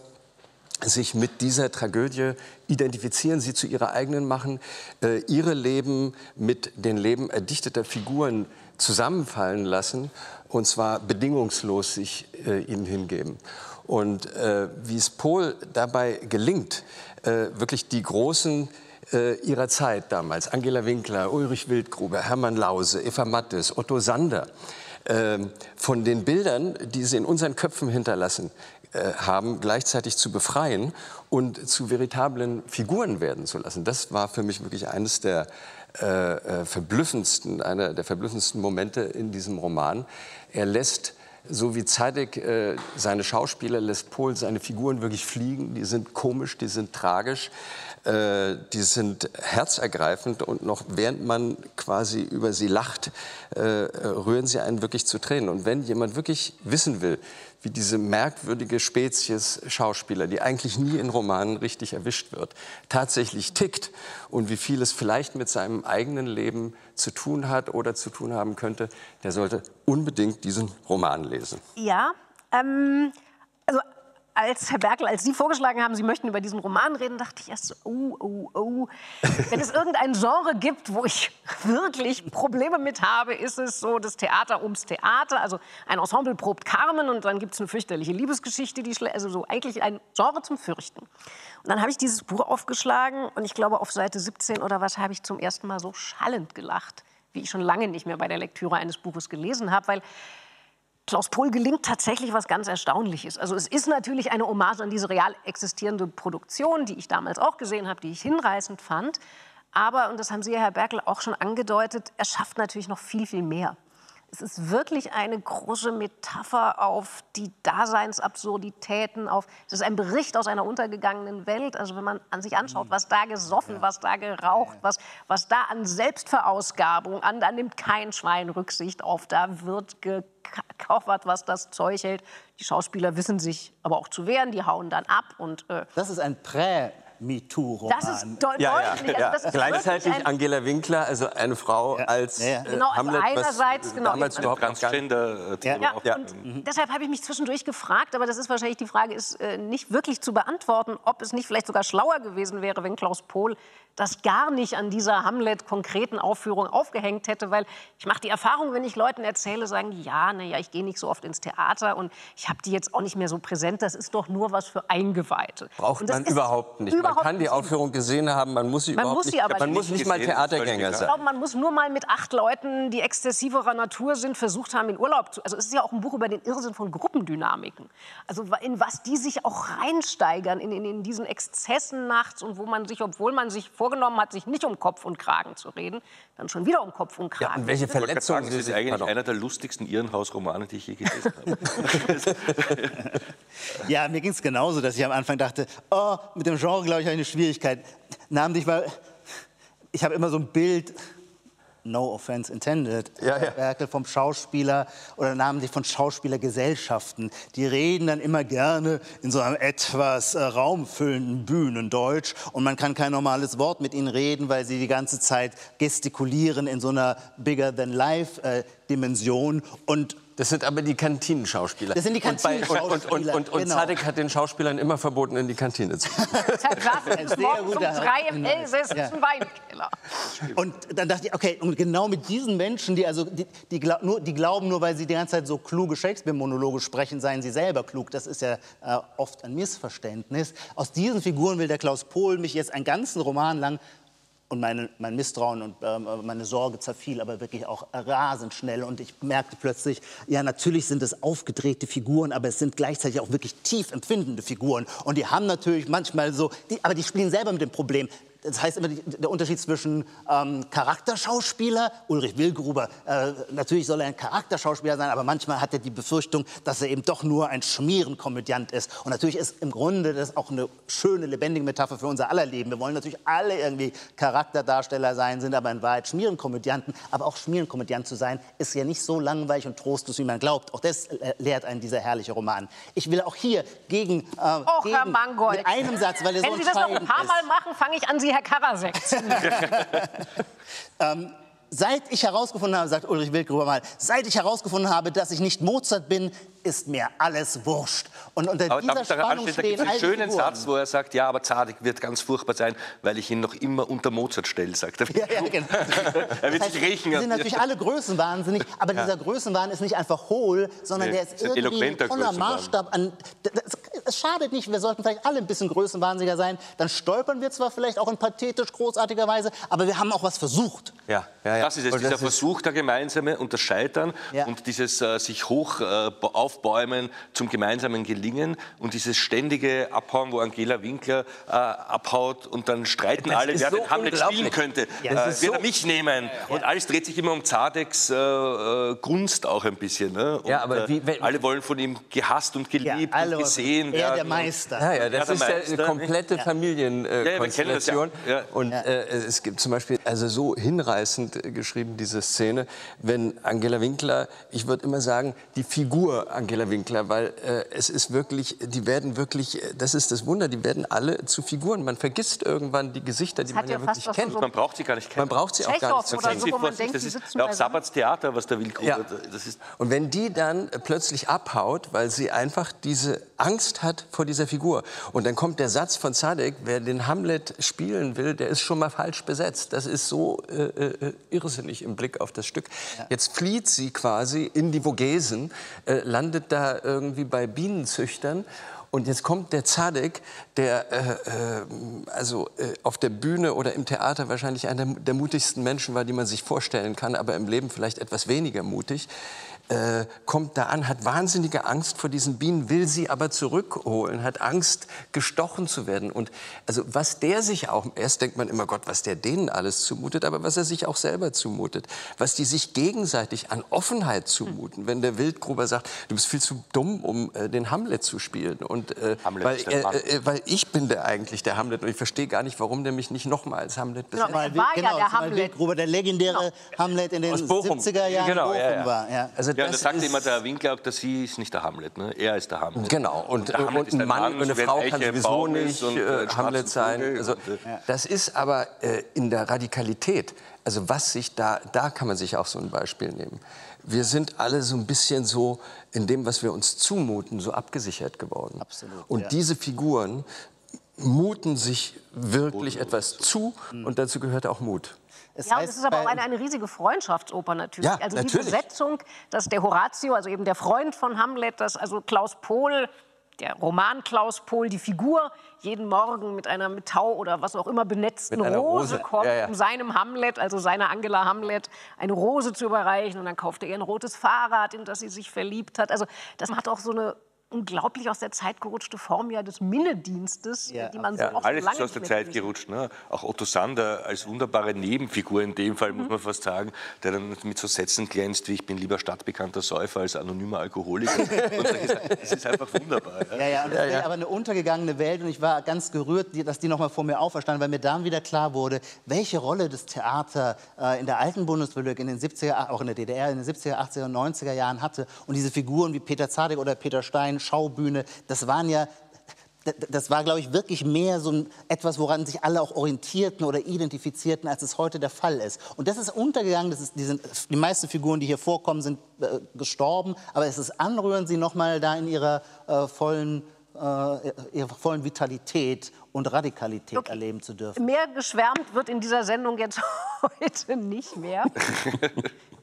sich mit dieser Tragödie identifizieren, sie zu ihrer eigenen machen, äh, ihre Leben mit den Leben erdichteter Figuren zusammenfallen lassen und zwar bedingungslos sich äh, ihnen hingeben. Und wie es Pohl dabei gelingt, wirklich die großen ihrer Zeit damals, Angela Winkler, Ulrich Wildgruber, Hermann Lause, Eva Mattes, Otto Sander, ähm, von den Bildern, die sie in unseren Köpfen hinterlassen äh, haben, gleichzeitig zu befreien und zu veritablen Figuren werden zu lassen. Das war für mich wirklich eines der äh, äh, verblüffendsten, einer der verblüffendsten Momente in diesem Roman. Er lässt so wie Zadek äh, seine Schauspieler lässt Pohl seine Figuren wirklich fliegen. Die sind komisch, die sind tragisch, äh, die sind herzergreifend und noch während man quasi über sie lacht, äh, rühren sie einen wirklich zu Tränen. Und wenn jemand wirklich wissen will, wie diese merkwürdige Spezies Schauspieler, die eigentlich nie in Romanen richtig erwischt wird, tatsächlich tickt und wie viel es vielleicht mit seinem eigenen Leben zu tun hat oder zu tun haben könnte, der sollte unbedingt diesen Roman lesen. Ja, ähm, also als Herr Berkel, als Sie vorgeschlagen haben, Sie möchten über diesen Roman reden, dachte ich erst so, oh, oh, oh. Wenn es *laughs* irgendein Genre gibt, wo ich wirklich Probleme mit habe, ist es so das Theater ums Theater. Also ein Ensemble probt Carmen und dann gibt es eine fürchterliche Liebesgeschichte, die also so eigentlich ein Genre zum Fürchten. Und dann habe ich dieses Buch aufgeschlagen und ich glaube auf Seite 17 oder was habe ich zum ersten Mal so schallend gelacht, wie ich schon lange nicht mehr bei der Lektüre eines Buches gelesen habe, weil Klaus Pohl gelingt tatsächlich was ganz Erstaunliches. Also es ist natürlich eine Hommage an diese real existierende Produktion, die ich damals auch gesehen habe, die ich hinreißend fand. Aber, und das haben Sie, Herr Berkel, auch schon angedeutet, er schafft natürlich noch viel, viel mehr. Es ist wirklich eine große Metapher auf die Daseinsabsurditäten, auf, es ist ein Bericht aus einer untergegangenen Welt. Also wenn man an sich anschaut, was da gesoffen, was da geraucht, was, was da an Selbstverausgabung, an, da nimmt kein Schwein Rücksicht auf, da wird gekauft, was das Zeug hält. Die Schauspieler wissen sich aber auch zu wehren, die hauen dann ab. Und, äh das ist ein Prä- MeToo-Roman. Das ist deutlich. Ja, ja, Also ja. ist Gleichzeitig ein, Angela Winkler, also eine Frau als äh, Genau, also Hamlet, was einerseits, genau, damals überhaupt noch gar Transgender-Thema Ja, auch. Ja. und deshalb habe ich mich zwischendurch gefragt, aber das ist wahrscheinlich die Frage, ist äh, nicht wirklich zu beantworten, ob es nicht vielleicht sogar schlauer gewesen wäre, wenn Klaus Pohl das gar nicht an dieser Hamlet-konkreten Aufführung aufgehängt hätte, weil ich mache die Erfahrung, wenn ich Leuten erzähle, sagen die, ja, naja, ich gehe nicht so oft ins Theater und ich habe die jetzt auch nicht mehr so präsent, das ist doch nur was für Eingeweihte. Braucht man überhaupt nicht. Überhaupt man kann die. Aufführung gesehen haben, man muss sie Man überhaupt muss sie nicht. aber man nicht muss nicht mal gesehen, Theatergänger völlig Ich sein. glaube, man muss nur mal mit acht Leuten, die exzessiverer Natur sind, versucht haben, in Urlaub zu. Also es ist ja auch ein Buch über den Irrsinn von Gruppendynamiken. Also in was die sich auch reinsteigern, in, in, in diesen Exzessen nachts und wo man sich, obwohl man sich vorgenommen hat, sich nicht um Kopf und Kragen zu reden, dann schon wieder um Kopf und Ja, Kragen. und welche Verletzungen sagen, das ist eigentlich pardon. einer der lustigsten Irrenhaus-Romane, die ich je gelesen habe. *laughs* Ja, mir ging es genauso, dass ich am Anfang dachte, oh, mit dem Genre, glaube ich, habe ich eine Schwierigkeit. Namentlich, weil ich habe immer so ein Bild, no offense intended, Ja, ja. Werkel vom Schauspieler oder namentlich von Schauspielergesellschaften. Die reden dann immer gerne in so einem etwas äh, raumfüllenden Bühnendeutsch und man kann kein normales Wort mit ihnen reden, weil sie die ganze Zeit gestikulieren in so einer bigger-than-life-Dimension und Das sind aber die Kantinenschauspieler. Das sind die bei- Und, und, und, Kantinenschauspieler, und, und genau. Zadek hat den Schauspielern immer verboten, in die Kantine zu gehen. *laughs* Wir sehr morgens um guter drei im elsässischen Weinkeller. Und dann dachte ich, okay, und genau mit diesen Menschen, die, also, die, die, glaub, nur, die glauben nur, weil sie die ganze Zeit so kluge Shakespeare-Monologe sprechen, seien sie selber klug. Das ist ja äh, oft ein Missverständnis. Aus diesen Figuren will der Klaus Pohl mich jetzt einen ganzen Roman lang und meine, mein Misstrauen und ähm, meine Sorge zerfiel aber wirklich auch rasend schnell. Und ich merkte plötzlich, ja, natürlich sind es aufgedrehte Figuren, aber es sind gleichzeitig auch wirklich tief empfindende Figuren. Und die haben natürlich manchmal so, die, aber die spielen selber mit dem Problem. Das heißt immer die, der Unterschied zwischen ähm, Charakterschauspieler, Ulrich Wilgruber, äh, natürlich soll er ein Charakterschauspieler sein, aber manchmal hat er die Befürchtung, dass er eben doch nur ein Schmierenkomödiant ist. Und natürlich ist im Grunde das auch eine schöne, lebendige Metapher für unser aller Leben. Wir wollen natürlich alle irgendwie Charakterdarsteller sein, sind aber in Wahrheit Schmierenkomödianten. Aber auch Schmierenkomödiant zu sein, ist ja nicht so langweilig und trostlos, wie man glaubt. Auch das lehrt einen dieser herrliche Roman. Ich will auch hier gegen, äh, Och, gegen Herr Mangold. mit einem Satz, weil er so Wenn Sie das noch ein paar ist. Mal machen, fange ich an, Sie Herr Karasek *laughs* *laughs* Ähm, seit ich herausgefunden habe, sagt Ulrich Wildgruber mal, seit ich herausgefunden habe, dass ich nicht Mozart bin, ist mir alles wurscht. Und unter Aber dieser Spannung da gibt es einen schönen Figuren. Satz, wo er sagt, ja, aber Zadek wird ganz furchtbar sein, weil ich ihn noch immer unter Mozart stelle, sagt er. Ja, ja, genau. *laughs* Er wird Das heißt, sich riechen. Sind natürlich alle größenwahnsinnig, aber dieser Größenwahn ist nicht einfach hohl, sondern Nee, der ist ist irgendwie Größenwahn. Maßstab an. Das, es schadet nicht, wir sollten vielleicht alle ein bisschen größenwahnsinniger sein. Dann stolpern wir zwar vielleicht auch in pathetisch großartiger Weise, aber wir haben auch was versucht. Ja, ja, ja. Das ist es, Und dieser Versuch, der gemeinsame und das Scheitern Ja. und dieses äh, sich hoch äh, aufbäumen zum gemeinsamen Gelingen und dieses ständige Abhauen, wo Angela Winkler äh, abhaut und dann streiten Das alle, wer so den Hamlet spielen könnte. Ja, äh, wird so- er mich nehmen? Und alles dreht sich immer um Zadeks äh, äh, Gunst auch ein bisschen. Ne? Und, Ja, aber äh, wie- wenn- alle wollen von ihm gehasst und geliebt alle und gesehen er werden. der Meister. Ja, ja, das Ja, der ist ja Meister, eine komplette ja, Familienkonstellation. wir kennen das ja. Ja. Und äh, es gibt zum Beispiel, also so hinreißend geschrieben, diese Szene, wenn Angela Winkler, ich würde immer sagen, die Figur Angela Winkler, weil äh, es ist wirklich, die werden wirklich, äh, das ist das Wunder, die werden alle zu Figuren. Man vergisst irgendwann die Gesichter, die hat man ja wirklich kennt. so- Man braucht sie gar nicht kennen. Man braucht sie auch gar nicht oder kennen. so, denkt, das die ist auch Sabbats Theater, was der Wilgruber, Ja. das ist Und wenn die dann plötzlich abhaut, weil sie einfach diese Angst hat vor dieser Figur. Und dann kommt der Satz von Zadek, wer den Hamlet spielen will, der ist schon mal falsch besetzt. Das ist so äh, äh, irrsinnig im Blick auf das Stück. Jetzt flieht sie quasi in die Vogesen, äh, landet da irgendwie bei Bienenzüchtern. Und jetzt kommt der Zadek, der äh, äh, also äh, auf der Bühne oder im Theater wahrscheinlich einer der mutigsten Menschen war, die man sich vorstellen kann, aber im Leben vielleicht etwas weniger mutig. Äh, kommt da an, hat wahnsinnige Angst vor diesen Bienen, will sie aber zurückholen, hat Angst, gestochen zu werden. Und also was der sich auch, erst denkt man immer, Gott, was der denen alles zumutet, aber was er sich auch selber zumutet, was die sich gegenseitig an Offenheit zumuten. Wenn der Wildgruber sagt, du bist viel zu dumm, um äh, den Hamlet zu spielen. Und, äh, Hamlet weil, ist der äh, äh, weil ich bin der eigentlich der Hamlet und ich verstehe gar nicht, warum der mich nicht noch mal als Hamlet Genau, besetzt. er war ja der Hamlet. Genau. Wildgruber, der legendäre Hamlet in den Aus Bochum. 70er Jahren Genau, Bochum ja, ja. war. Ja. Also Ja, und das sagt immer der Winkler auch, dass sie ist nicht der Hamlet, ne? er ist der Hamlet. Genau, und, der Hamlet und ein Mann Mann, und eine Frau kann sowieso nicht und, äh, äh, Hamlet sein. Also, und, äh, Das ist aber äh, in der Radikalität, also was sich da, da kann man sich auch so ein Beispiel nehmen. Wir sind alle so ein bisschen so in dem, was wir uns zumuten, so abgesichert geworden. Absolut, Und ja. diese Figuren muten sich wirklich etwas zu und dazu gehört auch Mut. Es Ja, heißt es ist aber auch eine, eine riesige Freundschaftsoper natürlich. Ja, also die natürlich. Besetzung, dass der Horatio, also eben der Freund von Hamlet, dass also Klaus Pohl, der Roman Klaus Pohl, die Figur, jeden Morgen mit einer mit Tau oder was auch immer benetzten Rose, Rose, kommt, ja, ja. um seinem Hamlet, also seiner Angela Hamlet, eine Rose zu überreichen. Und dann kauft er ihr ein rotes Fahrrad, in das sie sich verliebt hat. Also das hat auch so eine unglaublich aus der Zeit gerutschte Form ja des Minnedienstes, Ja, die man so oft Alles lange ist aus der Zeit gerutscht. Ne? Auch Otto Sander als wunderbare Nebenfigur in dem Fall, Mhm. muss man fast sagen, der dann mit so Sätzen glänzt wie ich bin lieber stadtbekannter Säufer als anonymer Alkoholiker. *laughs* das ist einfach wunderbar. Ja? Ja, ja, ist aber eine untergegangene Welt und ich war ganz gerührt, dass die noch mal vor mir auferstanden, weil mir dann wieder klar wurde, welche Rolle das Theater äh, in der alten Bundesrepublik in den 70er, auch in der DDR in den 70er, 80er und 90er Jahren hatte und diese Figuren wie Peter Zadek oder Peter Stein, Schaubühne, das waren ja das war, glaube ich, wirklich mehr so etwas, woran sich alle auch orientierten oder identifizierten, als es heute der Fall ist. Und das ist untergegangen. Das ist, die, sind, die meisten Figuren, die hier vorkommen, sind äh, gestorben. Aber es ist anrührend, sie noch mal da in ihrer äh, vollen, äh, ihrer vollen Vitalität und Radikalität Okay. erleben zu dürfen. Mehr geschwärmt wird in dieser Sendung jetzt *laughs* heute nicht mehr. *laughs*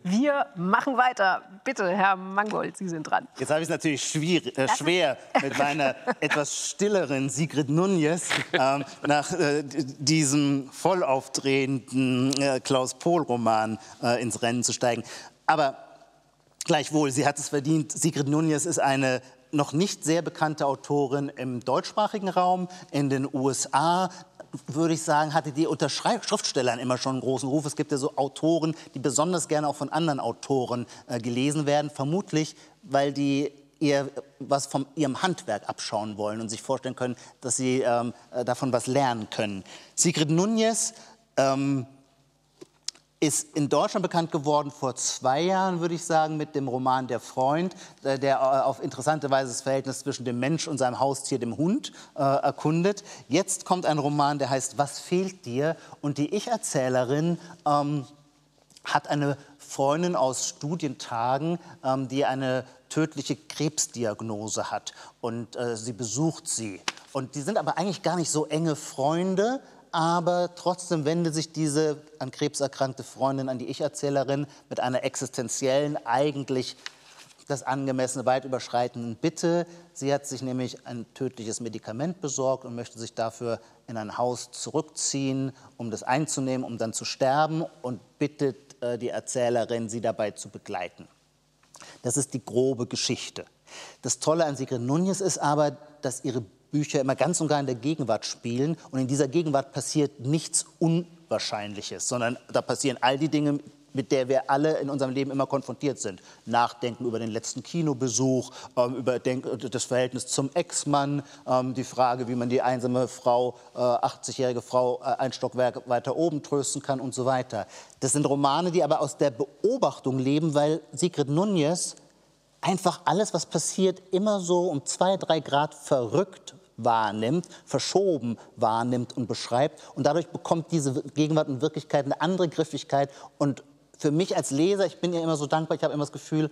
Wir machen weiter. Bitte, Herr Mangold, Sie sind dran. Jetzt habe ich es natürlich schwierig, äh, schwer mit meiner *laughs* etwas stilleren Sigrid Nunez ähm, nach äh, diesem vollaufdrehenden äh, Klaus Pohl-Roman äh, ins Rennen zu steigen. Aber gleichwohl, sie hat es verdient. Sigrid Nunez ist eine noch nicht sehr bekannte Autorin im deutschsprachigen Raum, in den USA würde ich sagen, hatte die unter Schriftstellern immer schon einen großen Ruf. Es gibt ja so Autoren, die besonders gerne auch von anderen Autoren äh, gelesen werden, vermutlich, weil die ihr was von ihrem Handwerk abschauen wollen und sich vorstellen können, dass sie ähm, äh, davon was lernen können. Sigrid Nunez ähm, ist in Deutschland bekannt geworden vor zwei Jahren, würde ich sagen, mit dem Roman Der Freund, äh, der äh, auf interessante Weise das Verhältnis zwischen dem Mensch und seinem Haustier, dem Hund, äh, erkundet. Jetzt kommt ein Roman, der heißt Was fehlt dir? Und die Ich-Erzählerin ähm, hat eine Freundin aus Studientagen, ähm, die eine tödliche Krebsdiagnose hat. Und äh, sie besucht sie. Und die sind aber eigentlich gar nicht so enge Freunde. Aber trotzdem wendet sich diese an Krebs erkrankte Freundin an die Ich-Erzählerin mit einer existenziellen, eigentlich das angemessene, weit überschreitenden Bitte. Sie hat sich nämlich ein tödliches Medikament besorgt und möchte sich dafür in ein Haus zurückziehen, um das einzunehmen, um dann zu sterben und bittet äh, die Erzählerin, sie dabei zu begleiten. Das ist die grobe Geschichte. Das Tolle an Sigrid Nunez ist aber, dass ihre Bücher immer ganz und gar in der Gegenwart spielen und in dieser Gegenwart passiert nichts Unwahrscheinliches, sondern da passieren all die Dinge, mit der wir alle in unserem Leben immer konfrontiert sind. Nachdenken über den letzten Kinobesuch, ähm, über das Verhältnis zum Ex-Mann, ähm, die Frage, wie man die einsame Frau, äh, 80-jährige Frau, äh, ein Stockwerk weiter oben trösten kann und so weiter. Das sind Romane, die aber aus der Beobachtung leben, weil Sigrid Nunez einfach alles, was passiert, immer so um zwei, drei Grad verrückt wahrnimmt, verschoben wahrnimmt und beschreibt. Und dadurch bekommt diese Gegenwart und Wirklichkeit eine andere Griffigkeit. Und für mich als Leser, ich bin ja immer so dankbar, ich habe immer das Gefühl,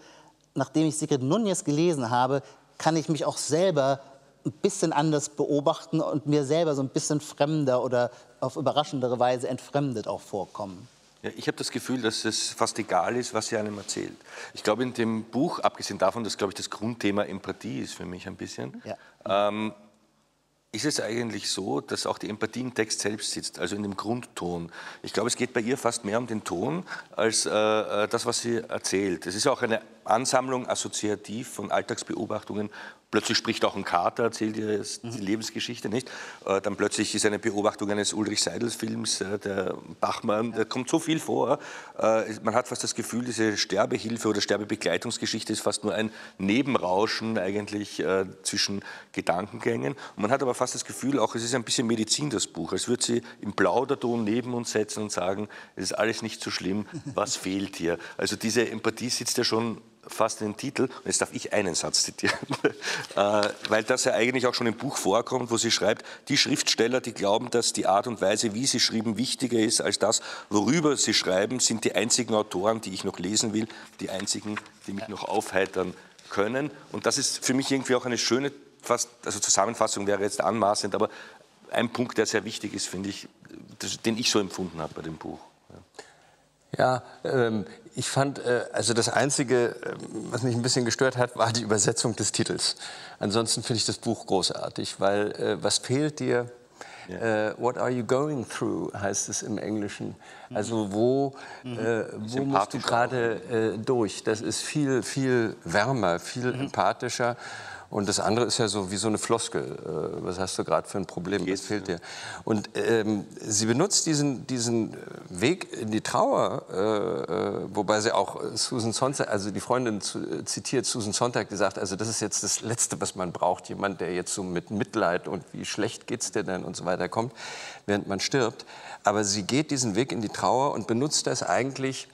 nachdem ich Sigrid Nunez gelesen habe, kann ich mich auch selber ein bisschen anders beobachten und mir selber so ein bisschen fremder oder auf überraschendere Weise entfremdet auch vorkommen. Ja, ich habe das Gefühl, dass es fast egal ist, was sie einem erzählt. Ich glaube, in dem Buch, abgesehen davon, dass, glaube ich, das Grundthema Empathie ist für mich ein bisschen, ja. ähm, ist es eigentlich so, dass auch die Empathie im Text selbst sitzt, also in dem Grundton. Ich glaube, es geht bei ihr fast mehr um den Ton als äh, äh das, was sie erzählt. Es ist auch eine Ansammlung assoziativ von Alltagsbeobachtungen Plötzlich spricht auch ein Kater, erzählt ihr die mhm. Lebensgeschichte, nicht? Äh, dann plötzlich ist eine Beobachtung eines Ulrich Seidels-Films, äh, der Bachmann, da kommt so viel vor. Äh, man hat fast das Gefühl, diese Sterbehilfe oder Sterbebegleitungsgeschichte ist fast nur ein Nebenrauschen eigentlich zwischen Gedankengängen. Und man hat aber fast das Gefühl, auch es ist ein bisschen Medizin, das Buch. Als würde sie im Plauderton neben uns setzen und sagen, es ist alles nicht so schlimm, was *laughs* fehlt hier? Also diese Empathie sitzt ja schon fast den Titel, und jetzt darf ich einen Satz zitieren, *laughs* äh, weil das ja eigentlich auch schon im Buch vorkommt, wo sie schreibt, die Schriftsteller, die glauben, dass die Art und Weise, wie sie schreiben, wichtiger ist als das, worüber sie schreiben, sind die einzigen Autoren, die ich noch lesen will, die einzigen, die mich noch aufheitern können. Und das ist für mich irgendwie auch eine schöne fast, also Zusammenfassung wäre jetzt anmaßend, aber ein Punkt, der sehr wichtig ist, finde ich, den ich so empfunden habe bei dem Buch. Ja, ähm, ich fand, äh, also das Einzige, äh, was mich ein bisschen gestört hat, war die Übersetzung des Titels. Ansonsten finde ich das Buch großartig, weil äh, was fehlt dir? Yeah. Uh, what are you going through, heißt es im Englischen. Also wo, mhm. äh, wo musst du gerade äh, durch? Das ist viel, viel wärmer, viel mhm. empathischer. Und das andere ist ja so wie so eine Floskel. Äh, was hast du gerade für ein Problem? Was fehlt dir? Und ähm, sie benutzt diesen, diesen Weg in die Trauer, äh, äh wobei sie auch Susan Sontag, also die Freundin zu, zitiert Susan Sontag, die sagt, also das ist jetzt das Letzte, was man braucht. Jemand, der jetzt so mit Mitleid und wie schlecht geht's dir denn und so weiter kommt, während man stirbt. Aber sie geht diesen Weg in die Trauer und benutzt das eigentlich,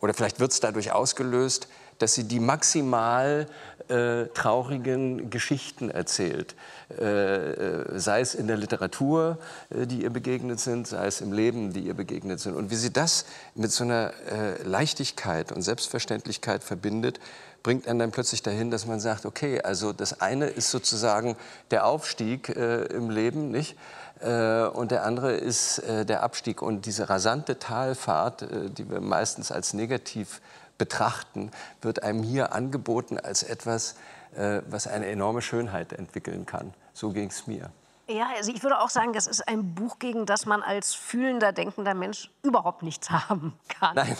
oder vielleicht wird es dadurch ausgelöst, dass sie die maximal äh, traurigen Geschichten erzählt. Äh, äh, sei es in der Literatur, äh, die ihr begegnet sind, sei es im Leben, die ihr begegnet sind. Und wie sie das mit so einer äh, Leichtigkeit und Selbstverständlichkeit verbindet, bringt einen dann plötzlich dahin, dass man sagt, okay, also das eine ist sozusagen der Aufstieg äh, im Leben, nicht? und der andere ist der Abstieg. Und diese rasante Talfahrt, die wir meistens als negativ betrachten, wird einem hier angeboten als etwas, äh, was eine enorme Schönheit entwickeln kann. So ging es mir. Ja, also ich würde auch sagen, das ist ein Buch, gegen das man als fühlender, denkender Mensch überhaupt nichts *laughs* haben kann. Nein.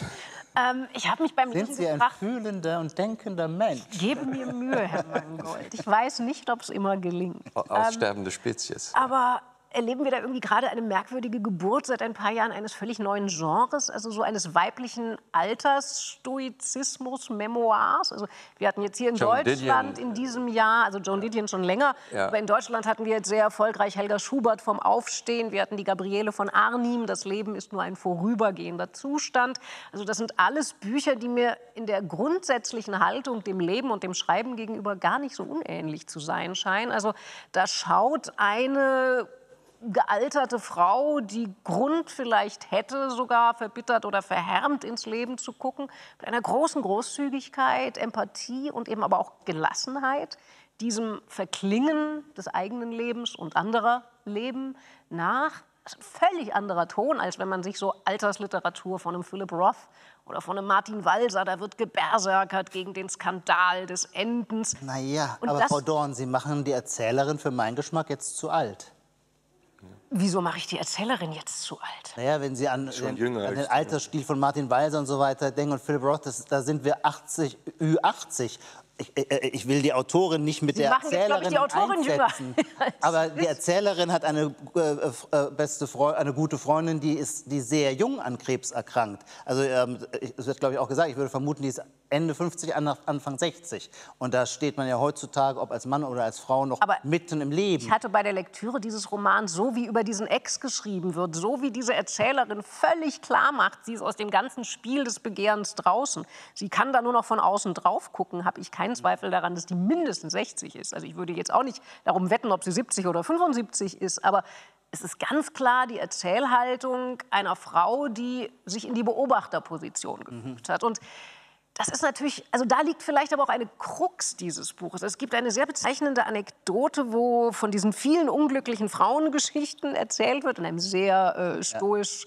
Ähm, ich habe mich beim Sind Lesen Sie ein fühlender und denkender Mensch? Gebe mir Mühe, Herr Mangold. Ich weiß nicht, ob es immer gelingt. Aussterbende ähm, Spezies. Aber erleben wir da irgendwie gerade eine merkwürdige Geburt seit ein paar Jahren eines völlig neuen Genres, also so eines weiblichen Altersstoizismus-Memoirs. Also wir hatten jetzt hier in Joan Deutschland Didion. in diesem Jahr, also Joan Didion schon länger, ja. aber in Deutschland hatten wir jetzt sehr erfolgreich Helga Schubert vom Aufstehen, wir hatten die Gabriele von Arnim, das Leben ist nur ein vorübergehender Zustand. Also das sind alles Bücher, die mir in der grundsätzlichen Haltung dem Leben und dem Schreiben gegenüber gar nicht so unähnlich zu sein scheinen. Also da schaut eine gealterte Frau, die Grund vielleicht hätte, sogar verbittert oder verhärmt ins Leben zu gucken, mit einer großen Großzügigkeit, Empathie und eben aber auch Gelassenheit diesem Verklingen des eigenen Lebens und anderer Leben nach. Das ist ein völlig anderer Ton, als wenn man sich so Altersliteratur von einem Philip Roth oder von einem Martin Walser, da wird geberserkert gegen den Skandal des Endens. Naja, aber Frau Dorn, Sie machen die Erzählerin für meinen Geschmack jetzt zu alt. Wieso mache ich die Erzählerin jetzt zu alt? Naja, wenn Sie an, Schon den, jünger an den Altersstil von Martin Walser und so weiter denken und Philip Roth, das, da sind wir 80, Ü80. Ich, äh, ich will die Autorin nicht mit Sie der machen jetzt, Erzählerin ich, die Autorin jünger einsetzen. *laughs* als Aber die Erzählerin hat eine, äh, äh, beste Freu eine gute Freundin, die ist die sehr jung an Krebs erkrankt. Also ähm, es wird, glaube ich, auch gesagt, ich würde vermuten, die ist Ende 50, an- Anfang 60. Und da steht man ja heutzutage, ob als Mann oder als Frau, noch Aber mitten im Leben. Ich hatte bei der Lektüre dieses Romans, so wie über diesen Ex geschrieben wird, so wie diese Erzählerin völlig klar macht, sie ist aus dem ganzen Spiel des Begehrens draußen. Sie kann da nur noch von außen drauf gucken, habe ich keinen Zweifel daran, dass die mindestens 60 ist. Also ich würde jetzt auch nicht darum wetten, ob sie 70 oder 75 ist, aber es ist ganz klar die Erzählhaltung einer Frau, die sich in die Beobachterposition gefügt hat. Und das ist natürlich, also da liegt vielleicht aber auch eine Krux dieses Buches. Es gibt eine sehr bezeichnende Anekdote, wo von diesen vielen unglücklichen Frauengeschichten erzählt wird, in einem sehr äh, stoischen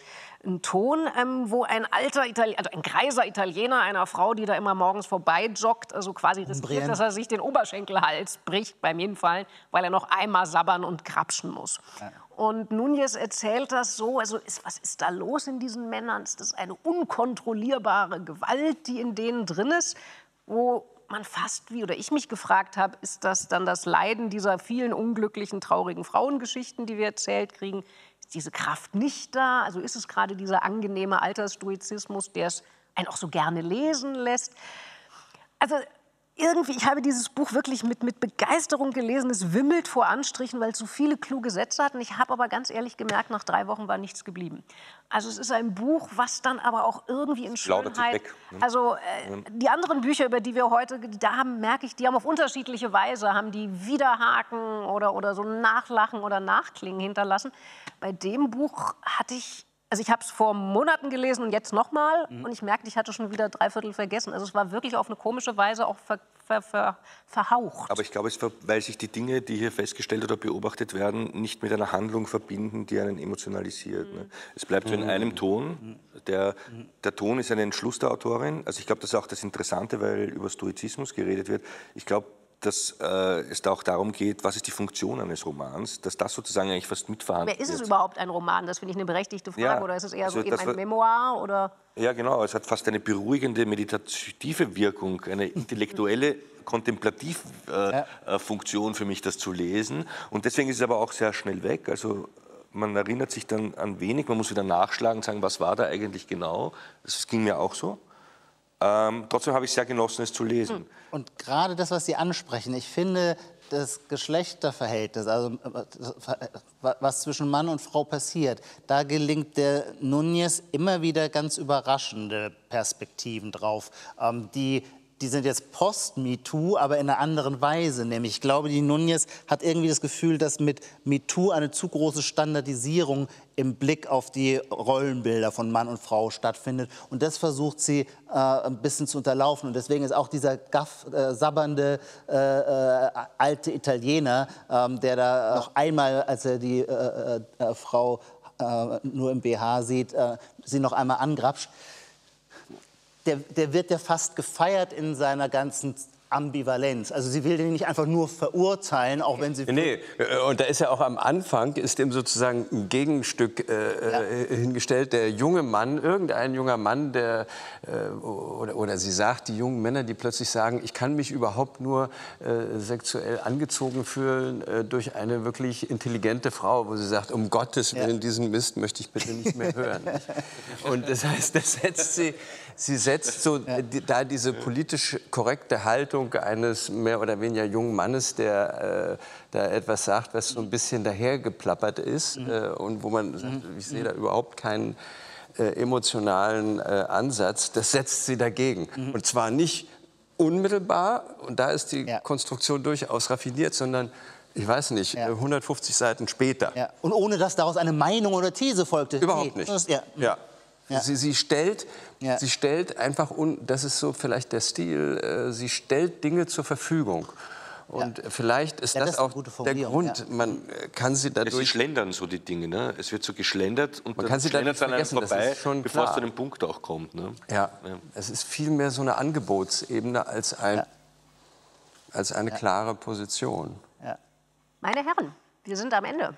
Ton, ähm, wo ein alter Italiener, also ein greiser Italiener einer Frau, die da immer morgens vorbeijoggt, also quasi riskiert, dass er sich den Oberschenkelhals bricht beim Hinfallen, weil er noch einmal sabbern und krapschen muss. Und Nunez erzählt das so, also ist, was ist da los in diesen Männern? Ist das eine unkontrollierbare Gewalt, die in denen drin ist, wo man fast wie, oder ich mich gefragt habe, ist das dann das Leiden dieser vielen unglücklichen, traurigen Frauengeschichten, die wir erzählt kriegen? Ist diese Kraft nicht da? Also ist es gerade dieser angenehme Altersstoizismus, der es einen auch so gerne lesen lässt? Also irgendwie, ich habe dieses Buch wirklich mit, mit Begeisterung gelesen. Es wimmelt vor Anstrichen, weil es so viele kluge Sätze hat. Und ich habe aber ganz ehrlich gemerkt, nach drei Wochen war nichts geblieben. Also es ist ein Buch, was dann aber auch irgendwie in Schönheit... weg, ne? Also äh, die anderen Bücher, über die wir heute, da haben, merke ich, die haben auf unterschiedliche Weise, haben die Widerhaken oder, oder so Nachlachen oder Nachklingen hinterlassen. Bei dem Buch hatte ich... Also ich habe es vor Monaten gelesen und jetzt nochmal Mhm. und ich merkte, ich hatte schon wieder drei Viertel vergessen. Also es war wirklich auf eine komische Weise auch ver, ver, ver, verhaucht. Aber ich glaube, es weil sich die Dinge, die hier festgestellt oder beobachtet werden, nicht mit einer Handlung verbinden, die einen emotionalisiert. Ne? Es bleibt so in einem Ton. Der, der Ton ist ein Entschluss der Autorin. Also ich glaube, das ist auch das Interessante, weil über Stoizismus geredet wird. Ich glaube, dass äh, es da auch darum geht, was ist die Funktion eines Romans, dass das sozusagen eigentlich fast mitverhandelt Wer ist es wird. überhaupt ein Roman? Das finde ich eine berechtigte Frage. Ja, Oder ist es eher so also eben das ein war- Memoir? Oder? Ja, genau. Es hat fast eine beruhigende, meditative Wirkung, eine intellektuelle Kontemplativfunktion äh, Funktion für mich, das zu lesen. Und deswegen ist es aber auch sehr schnell weg. Also man erinnert sich dann an wenig, man muss wieder nachschlagen und sagen, was war da eigentlich genau. Das ging mir auch so. Ähm, trotzdem habe ich sehr genossen, es zu lesen. Und gerade das, was Sie ansprechen, ich finde, das Geschlechterverhältnis, also äh, was zwischen Mann und Frau passiert, da gelingt der Nunez immer wieder ganz überraschende Perspektiven drauf, ähm, die die sind jetzt post-MeToo, aber in einer anderen Weise. Nämlich, ich glaube, die Nunez hat irgendwie das Gefühl, dass mit MeToo eine zu große Standardisierung im Blick auf die Rollenbilder von Mann und Frau stattfindet. Und das versucht sie äh, ein bisschen zu unterlaufen. Und deswegen ist auch dieser gaff, äh, sabbernde äh, äh, alte Italiener, ähm, der da noch einmal, als er die äh, äh, Frau nur im BH sieht, sie noch einmal angrapscht der, der wird ja fast gefeiert in seiner ganzen Ambivalenz. Also sie will den nicht einfach nur verurteilen, auch wenn sie... Nee, äh, und da ist ja auch am Anfang, ist ihm sozusagen ein Gegenstück äh, äh, hingestellt. Der junge Mann, irgendein junger Mann, der, äh, oder, oder sie sagt, die jungen Männer, die plötzlich sagen, ich kann mich überhaupt nur äh, sexuell angezogen fühlen äh, durch eine wirklich intelligente Frau, wo sie sagt, um Gottes Willen, diesen Mist möchte ich bitte nicht mehr hören. *laughs* und das heißt, das setzt sie, sie setzt so äh, die, da diese politisch korrekte Haltung eines mehr oder weniger jungen Mannes, der äh, da etwas sagt, was so ein bisschen dahergeplappert ist äh, und wo man sagt, ich sehe da überhaupt keinen äh, emotionalen äh, Ansatz, das setzt sie dagegen. Und zwar nicht unmittelbar, und da ist die Ja. Konstruktion durchaus raffiniert, sondern ich weiß nicht, Ja. äh, 150 Seiten später. Ja. Und ohne dass daraus eine Meinung oder These folgte. Überhaupt Nee, nicht. Ja. Ja. Ja. Sie, sie stellt, Ja. sie stellt einfach, un, das ist so vielleicht der Stil, äh, sie stellt Dinge zur Verfügung. Und ja. vielleicht ist ja, das, das auch der Grund. Ja. Man kann sie dadurch. Es schlendern so die Dinge. Ne? Es wird so geschlendert und man dann kann sie schlendert es an einem vorbei, bevor es zu dem Punkt auch kommt. Ne? Ja. es ist viel mehr so eine Angebotsebene als, ein, als eine klare Position. Meine Herren, wir sind am Ende.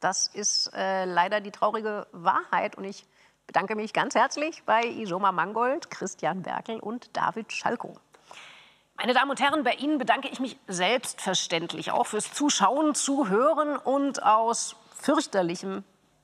Das ist äh, leider die traurige Wahrheit und ich bedanke mich ganz herzlich bei Isoma Mangold, Christian Berkel und David Schalko. Meine Damen und Herren, bei Ihnen bedanke ich mich selbstverständlich auch fürs Zuschauen, Zuhören und aus fürchterlichem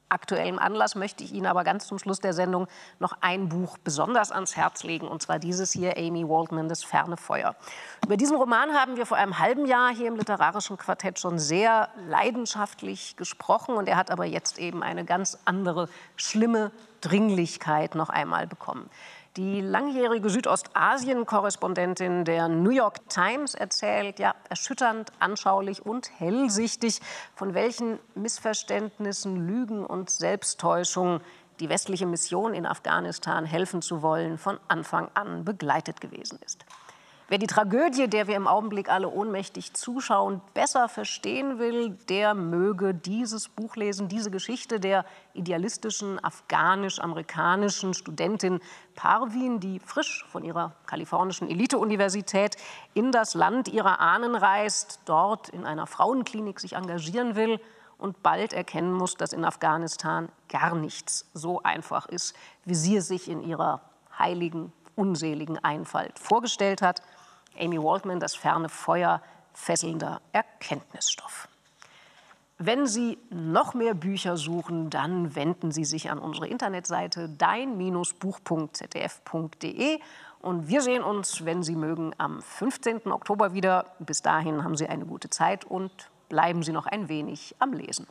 aktuellem Anlass möchte ich Ihnen aber ganz zum Schluss der Sendung noch ein Buch besonders ans Herz legen, und zwar dieses hier, Amy Waldman, Das ferne Feuer. Über diesen Roman haben wir vor einem halben Jahr hier im Literarischen Quartett schon sehr leidenschaftlich gesprochen, und er hat aber jetzt eben eine ganz andere, schlimme Dringlichkeit noch einmal bekommen. Die langjährige Südostasien-Korrespondentin der New York Times erzählt ja erschütternd, anschaulich und hellsichtig, von welchen Missverständnissen, Lügen und Selbsttäuschungen die westliche Mission in Afghanistan helfen zu wollen, von Anfang an begleitet gewesen ist. Wer die Tragödie, der wir im Augenblick alle ohnmächtig zuschauen, besser verstehen will, der möge dieses Buch lesen, diese Geschichte der idealistischen afghanisch-amerikanischen Studentin Parvin, die frisch von ihrer kalifornischen Elite-Universität in das Land ihrer Ahnen reist, dort in einer Frauenklinik sich engagieren will und bald erkennen muss, dass in Afghanistan gar nichts so einfach ist, wie sie es sich in ihrer heiligen, unseligen Einfalt vorgestellt hat. Amy Waldman, das ferne Feuer fesselnder Erkenntnisstoff. Wenn Sie noch mehr Bücher suchen, dann wenden Sie sich an unsere Internetseite dein-buch.zdf.de und wir sehen uns, wenn Sie mögen, am 15. Oktober wieder. Bis dahin haben Sie eine gute Zeit und bleiben Sie noch ein wenig am Lesen.